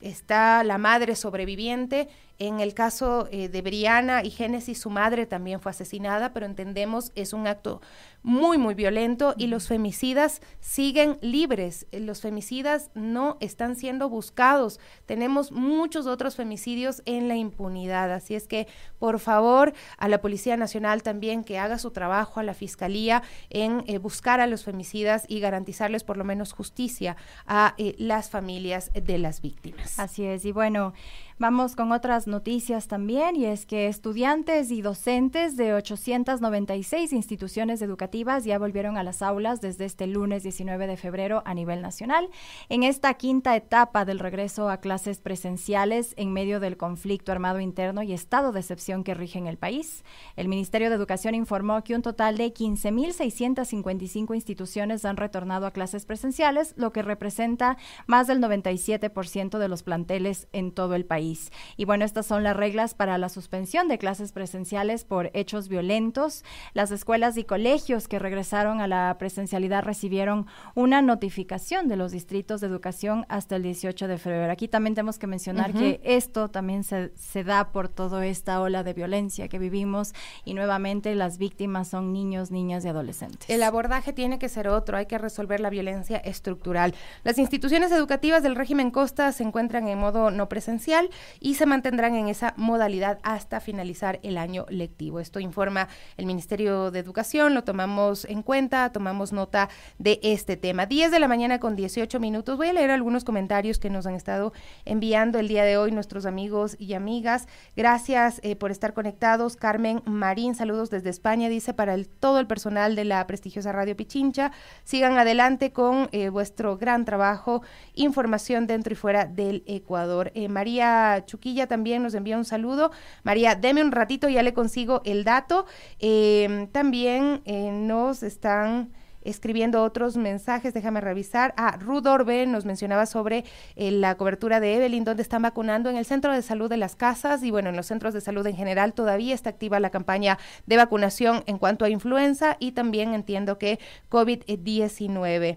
está la madre sobreviviente. En el caso de Briana y Génesis, su madre también fue asesinada, pero entendemos es un acto muy, muy violento y los femicidas siguen libres. Los femicidas no están siendo buscados. Tenemos muchos otros femicidios en la impunidad. Así es que, por favor, a la Policía Nacional también que haga su trabajo, a la Fiscalía, en eh, buscar a los femicidas y garantizarles por lo menos justicia a eh, las familias de las víctimas. Así es. Y bueno, Vamos con otras noticias también y es que estudiantes y docentes de 896 instituciones educativas ya volvieron a las aulas desde este lunes 19 de febrero a nivel nacional. En esta quinta etapa del regreso a clases presenciales en medio del conflicto armado interno y estado de excepción que rige en el país, el Ministerio de Educación informó que un total de 15.655 instituciones han retornado a clases presenciales, lo que representa más del 97% de los planteles en todo el país. Y bueno, estas son las reglas para la suspensión de clases presenciales por hechos violentos. Las escuelas y colegios que regresaron a la presencialidad recibieron una notificación de los distritos de educación hasta el 18 de febrero. Aquí también tenemos que mencionar que esto también se, se da por toda esta ola de violencia que vivimos y nuevamente las víctimas son niños, niñas y adolescentes. El abordaje tiene que ser otro, hay que resolver la violencia estructural. Las instituciones educativas del régimen Costa se encuentran en modo no presencial y se mantendrán en esa modalidad hasta finalizar el año lectivo. Esto informa el Ministerio de Educación, lo tomamos en cuenta, tomamos nota de este tema. 10 de la mañana con 18 minutos. Voy a leer algunos comentarios que nos han estado enviando el día de hoy nuestros amigos y amigas. Gracias eh, por estar conectados. Carmen Marín, saludos desde España, dice para todo el personal de la prestigiosa Radio Pichincha. Sigan adelante con eh, vuestro gran trabajo, información dentro y fuera del Ecuador. Eh, María Chuquilla también nos envía un saludo. María, deme un ratito, ya le consigo el dato. Em, también eh, nos están escribiendo otros mensajes, déjame revisar. Ah, Rudorbe nos mencionaba sobre eh, la cobertura de Evelyn, donde están vacunando en el centro de salud de las casas y bueno, en los centros de salud en general todavía está activa la campaña de vacunación en cuanto a influenza y también entiendo que COVID-19.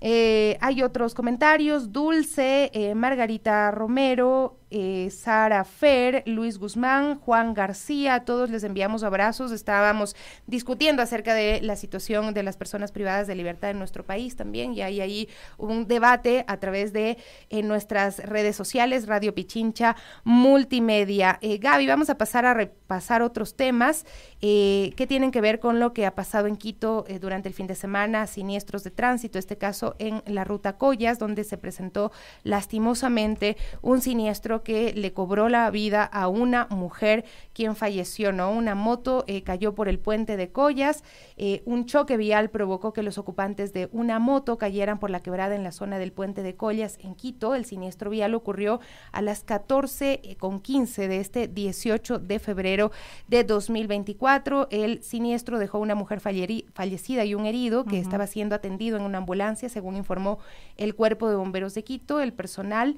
Eh, hay otros comentarios, Dulce, Margarita Romero, eh, Sara Fer, Luis Guzmán, Juan García, todos les enviamos abrazos. Estábamos discutiendo acerca de la situación de las personas privadas de libertad en nuestro país también y hay ahí un debate a través de nuestras redes sociales, Radio Pichincha, Multimedia. Eh, Gaby, vamos a pasar a repasar otros temas eh, que tienen que ver con lo que ha pasado en Quito durante el fin de semana, siniestros de tránsito, este caso en la ruta Collas, donde se presentó lastimosamente un siniestro que le cobró la vida a una mujer quien falleció, ¿no? Una moto eh, cayó por el puente de Collas, eh, un choque vial provocó que los ocupantes de una moto cayeran por la quebrada en la zona del puente de Collas en Quito. El siniestro vial ocurrió a las 14 eh, con 15 de este 18 de febrero de 2024. El siniestro dejó una mujer fallecida y un herido que estaba siendo atendido en una ambulancia, según informó el Cuerpo de Bomberos de Quito. El personal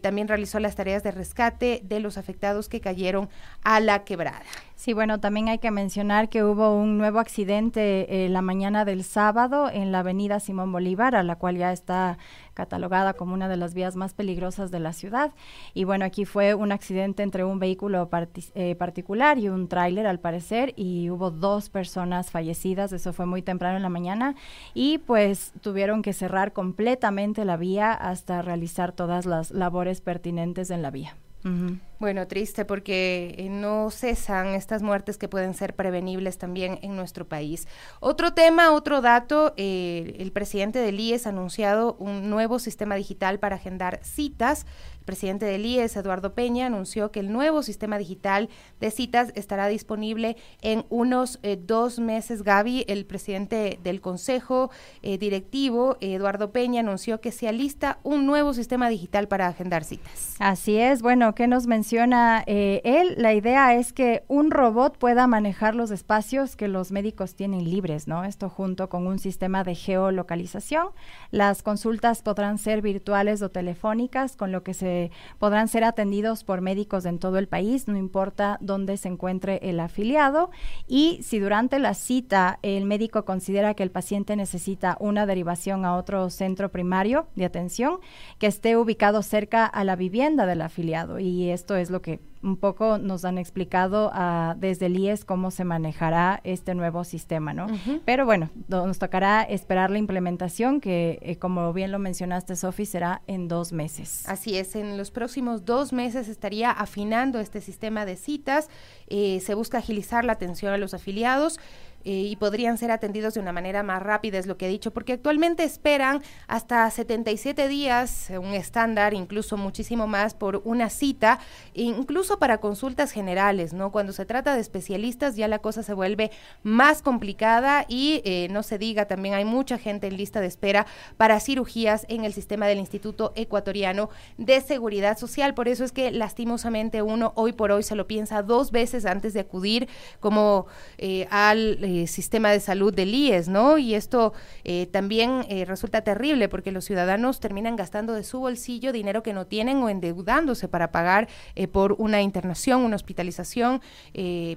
también realizó las tareas de rescate de los afectados que cayeron a la quebrada. Sí, bueno, también hay que mencionar que hubo un nuevo accidente eh, la mañana del sábado en la avenida Simón Bolívar, a la cual ya está catalogada como una de las vías más peligrosas de la ciudad. Y bueno, aquí fue un accidente entre un vehículo eh, particular y un tráiler, al parecer, y hubo dos personas fallecidas, eso fue muy temprano en la mañana, y pues tuvieron que cerrar completamente la vía hasta realizar todas las labores pertinentes en la vía. Bueno, triste porque eh, no cesan estas muertes que pueden ser prevenibles también en nuestro país. Otro tema, otro dato, eh, el presidente del IES ha anunciado un nuevo sistema digital para agendar citas presidente del IES, Eduardo Peña, anunció que el nuevo sistema digital de citas estará disponible en unos eh, dos meses. Gaby, el presidente del Consejo eh, Directivo, Eduardo Peña, anunció que se alista un nuevo sistema digital para agendar citas. Así es, bueno, ¿qué nos menciona eh, él? La idea es que un robot pueda manejar los espacios que los médicos tienen libres, ¿no? Esto junto con un sistema de geolocalización. Las consultas podrán ser virtuales o telefónicas, con lo que se podrán ser atendidos por médicos en todo el país, no importa dónde se encuentre el afiliado. Y si durante la cita el médico considera que el paciente necesita una derivación a otro centro primario de atención, que esté ubicado cerca a la vivienda del afiliado. Y esto es lo que un poco nos han explicado uh, desde el IES cómo se manejará este nuevo sistema, ¿no? Pero bueno, nos tocará esperar la implementación que, eh, como bien lo mencionaste, Sofi, será en dos meses. Así es, en los próximos dos meses estaría afinando este sistema de citas. Eh, se busca agilizar la atención a los afiliados. Eh, y podrían ser atendidos de una manera más rápida, es lo que he dicho, porque actualmente esperan hasta 77 días, un estándar, incluso muchísimo más por una cita, incluso para consultas generales, ¿no? Cuando se trata de especialistas ya la cosa se vuelve más complicada y eh, no se diga, también hay mucha gente en lista de espera para cirugías en el sistema del Instituto Ecuatoriano de Seguridad Social, por eso es que lastimosamente uno hoy por hoy se lo piensa dos veces antes de acudir como eh, al eh, sistema de salud del IES, ¿no? Y esto eh, también eh, resulta terrible porque los ciudadanos terminan gastando de su bolsillo dinero que no tienen o endeudándose para pagar por una internación, una hospitalización,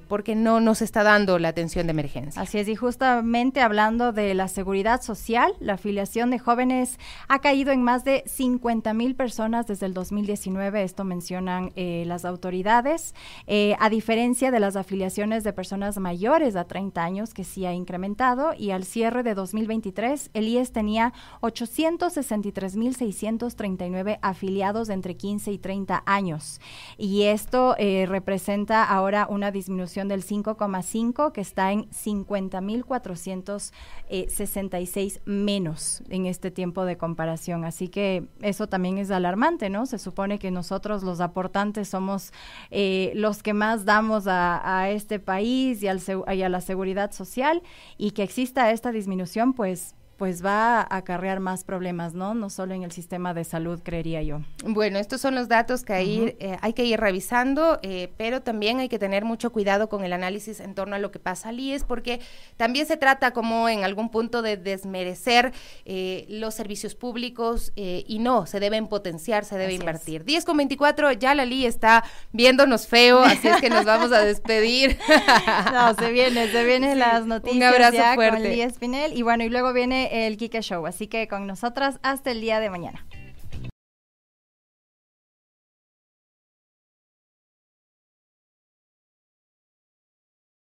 porque no nos está dando la atención de emergencia. Así es, y justamente hablando de la seguridad social, la afiliación de jóvenes ha caído en más de 50 mil personas desde el 2019, esto mencionan las autoridades, a diferencia de las afiliaciones de personas mayores a 30 años que sí ha incrementado y al cierre de 2023 el IES tenía 863.639 afiliados entre 15 y 30 años. Y esto eh, representa ahora una disminución del 5,5 que está en 50.466 menos en este tiempo de comparación. Así que eso también es alarmante, ¿no? Se supone que nosotros los aportantes somos eh, los que más damos a, este país y, y a la seguridad social y que exista esta disminución, pues pues va a acarrear más problemas, ¿no? No solo en el sistema de salud, creería yo. Bueno, estos son los datos que hay, eh, hay que ir revisando, eh, pero también hay que tener mucho cuidado con el análisis en torno a lo que pasa al IES, porque también se trata como en algún punto de desmerecer eh, los servicios públicos y no, se deben potenciar, se debe invertir. 10 con 24, ya la LI está viéndonos feo, así es que nos vamos a despedir. no, se viene, se vienen las noticias. Un abrazo fuerte. Con Lía Espinel y bueno, y luego el Kike Show. Así que con nosotras hasta el día de mañana.